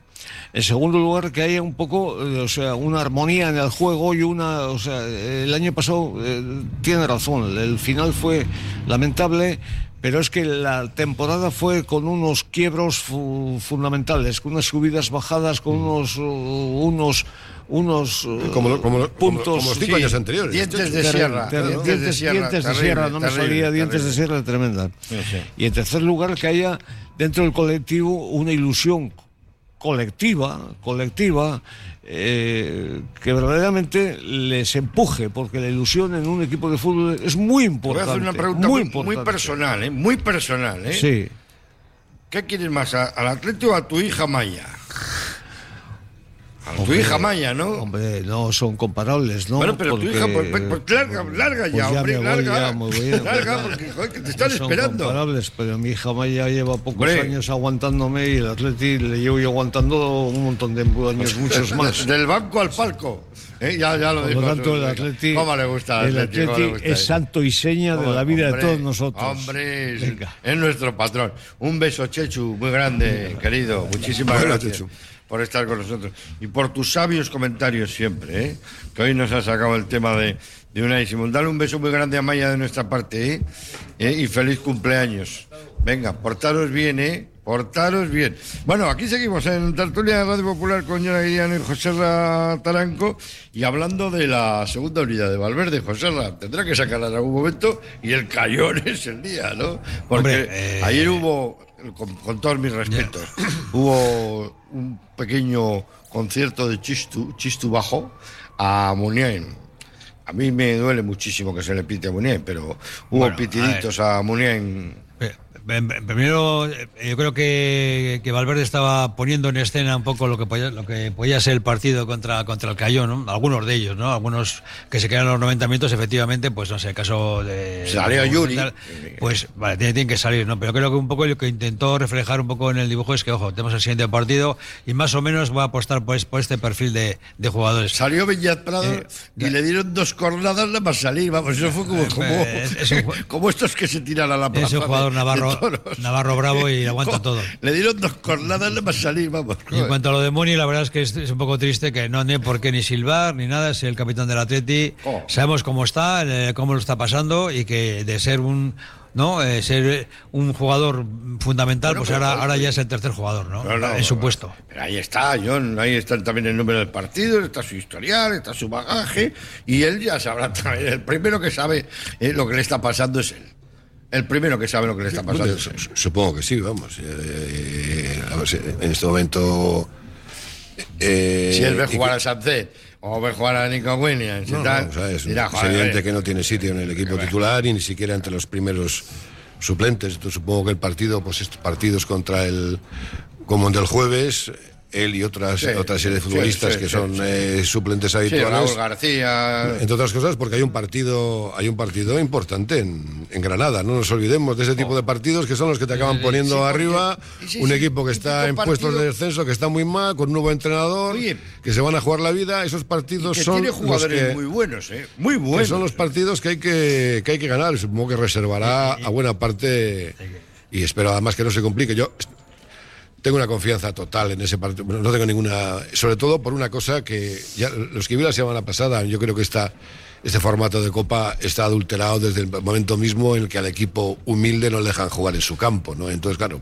En segundo lugar, que haya un poco, eh, o sea, una armonía en el juego y una, o sea, el año pasado eh, tiene razón, el final fue lamentable. Pero es que la temporada fue con unos quiebros fu- fundamentales, con unas subidas, bajadas, con unos, uh, unos, unos uh, Como, lo- como, lo- puntos. como los cinco sí, años anteriores. dientes de sierra. Dientes Dientes, de sierra. dientes de terrible, sierra, no me terrible, salía dientes de sierra tremenda. Sí, sí. Y en tercer lugar, que haya dentro del colectivo una ilusión colectiva, colectiva, eh, que verdaderamente les empuje, porque la ilusión en un equipo de fútbol es muy Te voy a importante. hacer una pregunta muy, muy, importante. muy personal, ¿eh? Muy personal, ¿eh? Sí. ¿Qué quieres más, al Atleti o a tu hija Maya? A tu Hombre, hija Maya, ¿no? Hombre, no son comparables, ¿no? Bueno, pero tu hija, pues, pues, pues larga, larga Pues ya, ya hombre, me voy, larga. ya me voy, larga, pues, porque joder, que te están No son esperando. comparables, pero mi hija Maya lleva pocos Hombre. años aguantándome y el Atleti le llevo yo aguantando un montón de años, muchos más. Del banco al palco. ¿eh? Ya, ya lo Por dijo. lo tanto, el. Atleti, ¿Cómo le gusta el Atleti? ¿Cómo le Atleti gusta es santo y seña de la vida de Hombre, todos nosotros. Hombre, es, Venga. es nuestro patrón. Un beso, Chechu, muy grande, querido. Muchísimas Bueno, gracias Chechu. Por estar con nosotros. Y por tus sabios comentarios siempre, ¿eh? que hoy nos ha sacado el tema de, de Unai Simón. Dale un beso muy grande a Maya de nuestra parte ¿eh? ¿Eh? y feliz cumpleaños. Venga, portaros bien, ¿eh? Portaros bien. Bueno, aquí seguimos en Tertulia de Radio Popular con Yona Guiriano y José Ra Taranco y hablando de la segunda unidad de Valverde. José Ra tendrá que sacarla en algún momento y el cayón es el día, ¿no? Porque Hombre, eh, ayer hubo, con, con todos mis respetos, hubo un pequeño concierto de Chistu, Chistu Bajo a Muniain. A mí me duele muchísimo que se le pite a Muniain, pero hubo Bueno, a pitiditos a. Eh, eh, Primero, eh, yo creo que, que Valverde estaba poniendo en escena un poco lo que podía, lo que podía ser el partido contra, contra el Cayón, ¿no? Algunos de ellos, ¿no? Algunos que se quedan los 90 minutos, efectivamente, pues no sé, el caso de... Salió Yuri. Pues vale, tiene- tienen que salir, ¿no? Pero creo que un poco lo que intentó reflejar un poco en el dibujo es que, ojo, tenemos el siguiente partido y más o menos va a apostar por, por este perfil de, de jugadores. Salió Villat Prado Eh, y le dieron dos cornadas nada más salir. Vamos, eso fue como, Eh, como, es- es un como estos que se tiran a la plaza. Es un jugador de Navarro, Navarro bravo y aguanta Co- todo. Le dieron dos cornadas nada más salir, vamos. Y en cuanto a lo de Muni, la verdad es que es, es un poco triste que no tiene por qué ni silbar ni nada, es el capitán del Atleti. Oh. Sabemos cómo está, eh, cómo lo está pasando y que de ser un ¿no? Eh, ser un jugador fundamental, Bueno, pues ahora, ahora ya es el tercer jugador, ¿no? No, no, en su puesto. Pero ahí está, John, ahí está también el número del partido, está su historial, está su bagaje, y él ya sabrá también. El primero que sabe eh, lo que le está pasando es él. El primero que sabe lo que le está pasando supongo que sí, vamos. Eh, eh, a ver si en este momento. eh, Si él ve jugar que- a Sánchez o ve jugar a Nico Williams y No, tal, no, o sea, es, dirá, es "Joder, evidente que no tiene sitio en el equipo titular y ni siquiera entre los primeros suplentes. Entonces supongo que el partido, pues estos partidos contra el como el del jueves, él y otras Sí, otra serie de futbolistas sí, que son eh, suplentes habituales. García. Entre otras cosas, porque hay un partido, hay un partido importante en, en Granada. No nos olvidemos de ese tipo de partidos que son los que te acaban poniendo sí, porque arriba. Un equipo que está en puestos de descenso, que está muy mal, con un nuevo entrenador, Oye. que se van a jugar la vida. Esos partidos que son tiene los jugadores que, muy buenos, ¿eh? Muy que buenos. son los partidos que hay que, que hay que ganar. Supongo que reservará a buena parte y espero además que no se complique. Yo tengo una confianza total en ese partido. Bueno, no tengo ninguna. Sobre todo por una cosa que ya los que vi la semana pasada, yo creo que esta, este formato de Copa está adulterado desde el momento mismo en el que al equipo humilde no le dejan jugar en su campo, ¿no? Entonces, claro,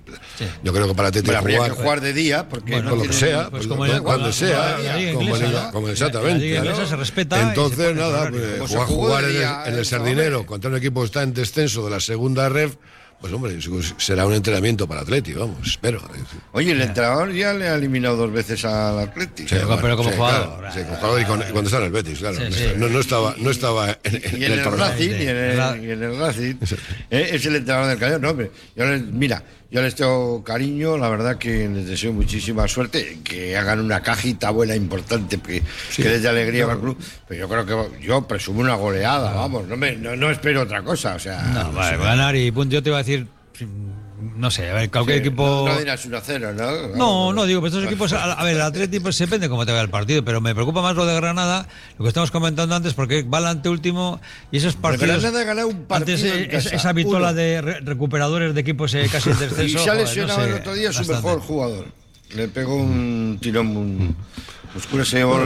yo creo que para jugar. que jugar de día, porque Bueno, no lo que sea, pues pues, como lo- cuando sea, la liga como, inglesa, la- como La- exactamente. la se respeta Entonces, nada, pues, jugar, jugar en el, día en el el Sardinero contra un equipo que está en descenso de la segunda ref, pues hombre, será un entrenamiento para Atleti, vamos, espero. Oye, el entrenador ya le ha eliminado dos veces al Atlético. Sí, Pero- pero como sí, jugador. claro, sí, como jugador y, con- cuando está en el Betis, claro. Sí, sí. No, no estaba, no estaba en, en- y en en el. Racing, y en el, y en el Racing, eh, es el entrenador del Cañón, no, hombre. Yo mira, yo les tengo cariño, la verdad que les deseo muchísima suerte, que hagan una cajita buena, importante, que, que les dé alegría al club. Pero yo creo que yo presumo una goleada, vamos, no, me, no, no espero otra cosa, o sea... No, vale, ganar y punto. Yo te iba a decir, no sé, a ver, cualquier sí, equipo. No, no dirás 1 0, ¿no? No, no, digo, pues estos equipos, a, a ver, el Atleti pues depende cómo te vaya el partido, pero me preocupa más lo de Granada, lo que estamos comentando antes, porque va al anteúltimo y esos partidos... Granada ha ganado un partido Antes eh, en es- casa, esa vitola de re- recuperadores de equipos eh, casi en Y descenso... se ha joder, no lesionado sé, el otro día su bastante. mejor jugador. Le pegó un tirón. Llevó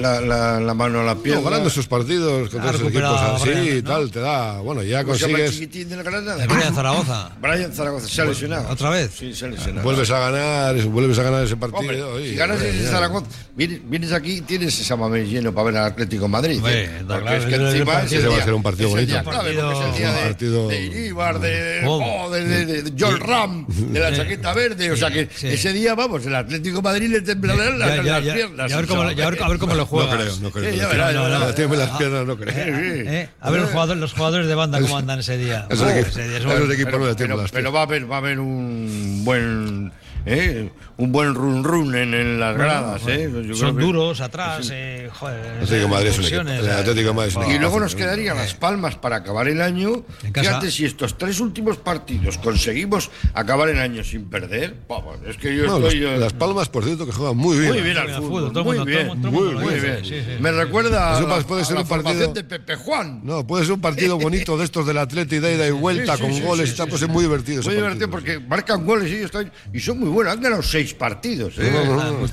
la, la, la mano a la No, pierna. ganando esos partidos contra esos equipos así Brian, y ¿no? tal, te da. Bueno, ya ¿Cómo se llama el consigues. del Granada? Brian Zaragoza. Brian Zaragoza se ha lesionado. ¿Otra vez? Sí, se ha lesionado. Vuelves a ganar, vuelves a ganar ese partido. Hombre, y- si ganas ese. Zaragoza, vienes, vienes aquí tienes ese mamés lleno para ver al Atlético de Madrid. Hombre, ¿eh? Porque claro, es que encima Ese va a ser un partido bonito. es el día de, partido- de Iríbar, de, ¿Cómo? oh, de, de, de Joel Ram, de la chaqueta verde. O sea que ese día, vamos, el Atlético de Madrid le Ya, ya, las piernas. a ver cómo, ya a ver- cómo lo No juegas. creo, no creo. No creo. ya verás. No, tiene las piernas, no creo. Eh, A ver los jugadores, los jugadores de banda cómo andan ese día. Esos equipos- no le pero, tiemblan pero va a haber va a haber un buen ¿eh? un buen run run en, en las gradas ¿eh? Yo Son creo que- duros atrás, eh, joder. Atlético Madrid es un equipo. El Atlético Madrid es un y luego nos quedarían las palmas para acabar el año. Fíjate, si estos tres últimos partidos conseguimos acabar el año sin perder, vamos, es que yo No, los- estoy. eh, las Palmas, por cierto, que juegan muy bien. muy bien al fútbol, muy bien, muy bien. sí, sí. Me recuerda Eso a, puede a ser la un partido- de Pepe Juan. No, puede ser un partido bonito de estos del Atleti de ida y vuelta Sí, sí, con sí, goles sí, sí, pues sí. es muy divertido. Muy divertido porque marcan goles y ellos están, y son muy buenos. Han ganado seis partidos. ¿eh? No, no, no, muy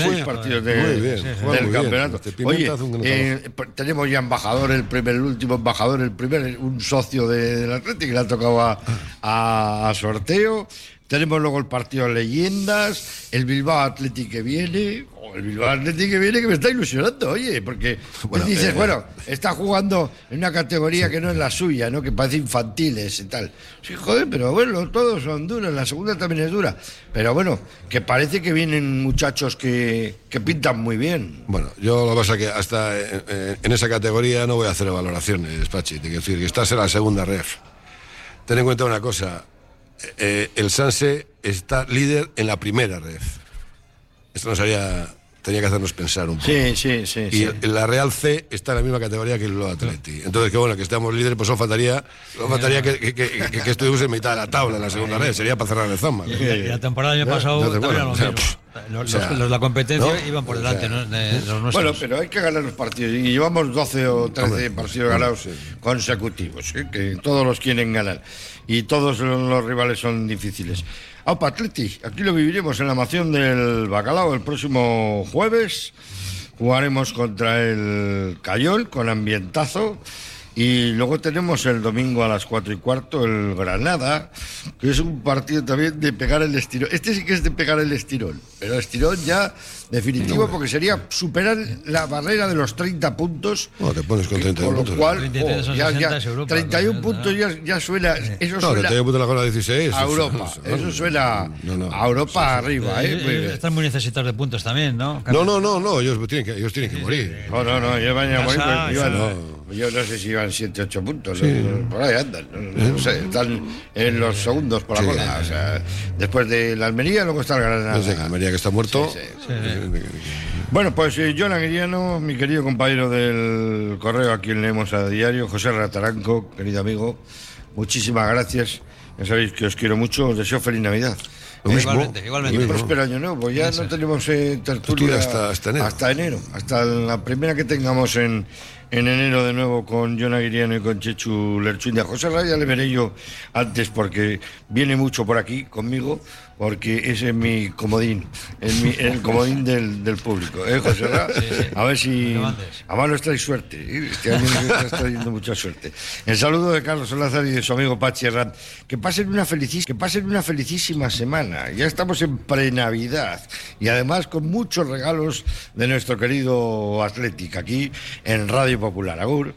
¿eh? seis partidos de- Muy bien, del muy bien. campeonato. Pimienta Oye, eh, p- tenemos ya embajador, el primer, el último embajador, el primer, un socio de- del Atlético que le ha tocado a, a- a sorteo. Tenemos luego el partido de leyendas, el Bilbao Atlético que viene, oh, el Bilbao Atlético que viene que me está ilusionando, oye, porque Bueno, dices, eh, bueno, está jugando en una categoría que no es la suya, ¿no? Que parece infantiles y tal. Sí, joder, pero bueno, todos son duros, la segunda también es dura. Pero bueno, que parece que vienen muchachos que, que pintan muy bien. Bueno, yo lo que pasa es que hasta eh, eh, en esa categoría no voy a hacer valoraciones, Pachi. Te quiero decir que estás en la segunda ref. Ten en cuenta una cosa. Eh, el Sanse está líder en la primera ref. Esto nos haría, tenía que hacernos pensar un poco. Sí, sí, sí. Y la Real C está en la misma categoría que el Atleti. Entonces, que bueno, que estamos líderes, pues solo faltaría, solo faltaría que, que, que, que- que estuvimos en mitad de la tabla en la segunda red. Sería para cerrar el zamba. Y la, y la temporada del año Ya, pasado entonces, también bueno, era lo o sea, mismo. Los, o sea, los- la competencia ¿no? iban por O delante sea, ¿no? de, de los nuestros. Bueno, pero hay que ganar los partidos. Y llevamos 12 o 13 Hombre, partidos ganados sí. consecutivos, ¿eh? que todos los quieren ganar. Y todos los rivales son difíciles. Aupa Atleti, aquí lo viviremos en la mación del Bacalao el próximo jueves. Jugaremos contra el Cayol con ambientazo. Y luego tenemos el domingo a las cuatro y cuarto el Granada, que es un partido también de pegar el estirón. Este sí que es de pegar el estirón, pero estirón ya definitivo porque sería superar la barrera de los 30 puntos. No, te pones con 31 Con lo puntos. cual, 33 son oh, ya- 60 ya, Europa, 31 ¿no? puntos ya, ya suena. Eso No, suena 31 puntos la jornada 16. a Europa. Eso suena No, no. a Europa arriba, ¿eh? Eh, eh, bien. Están muy necesitados de puntos también, ¿no? No, no, no, no, ellos tienen que, ellos tienen que morir. No, no, no, yo mañana morir, Casa, pues, iban- no. yo no sé si iban 7, 8 puntos, no, por ahí andan, no, no sé, están en los segundos por la Sí. cola, o sea, después de la Almería, luego está el Granada. No sé, Almería que está muerto. Sí, sí. Bueno, pues eh, John Aguiriano, mi querido compañero del correo, a quien leemos a diario, José Rataranco, querido amigo, muchísimas gracias. Ya sabéis que os quiero mucho, os deseo feliz Navidad. Lo mismo. Igualmente, igualmente. Y próspero año nuevo, pues ya no tenemos eh, tertulia hasta- hasta enero. Hasta enero, hasta la primera que tengamos en, en enero de nuevo con John Aguiriano y con Chechu Lerchundi. A José Raya le veré yo antes porque viene mucho por aquí conmigo, porque ese es mi comodín, es mi- el comodín del, del público. ¿Eh, José Ra? A ver si... Además nos trae suerte, ¿eh? este año nos está trayendo mucha suerte. El saludo de Carlos Solázar y de su amigo Pachi Herrán. Que pasen una felicis- que pasen una felicísima semana. Ya estamos en pre-Navidad y además con muchos regalos de nuestro querido Atlético aquí en Radio Popular. Agur.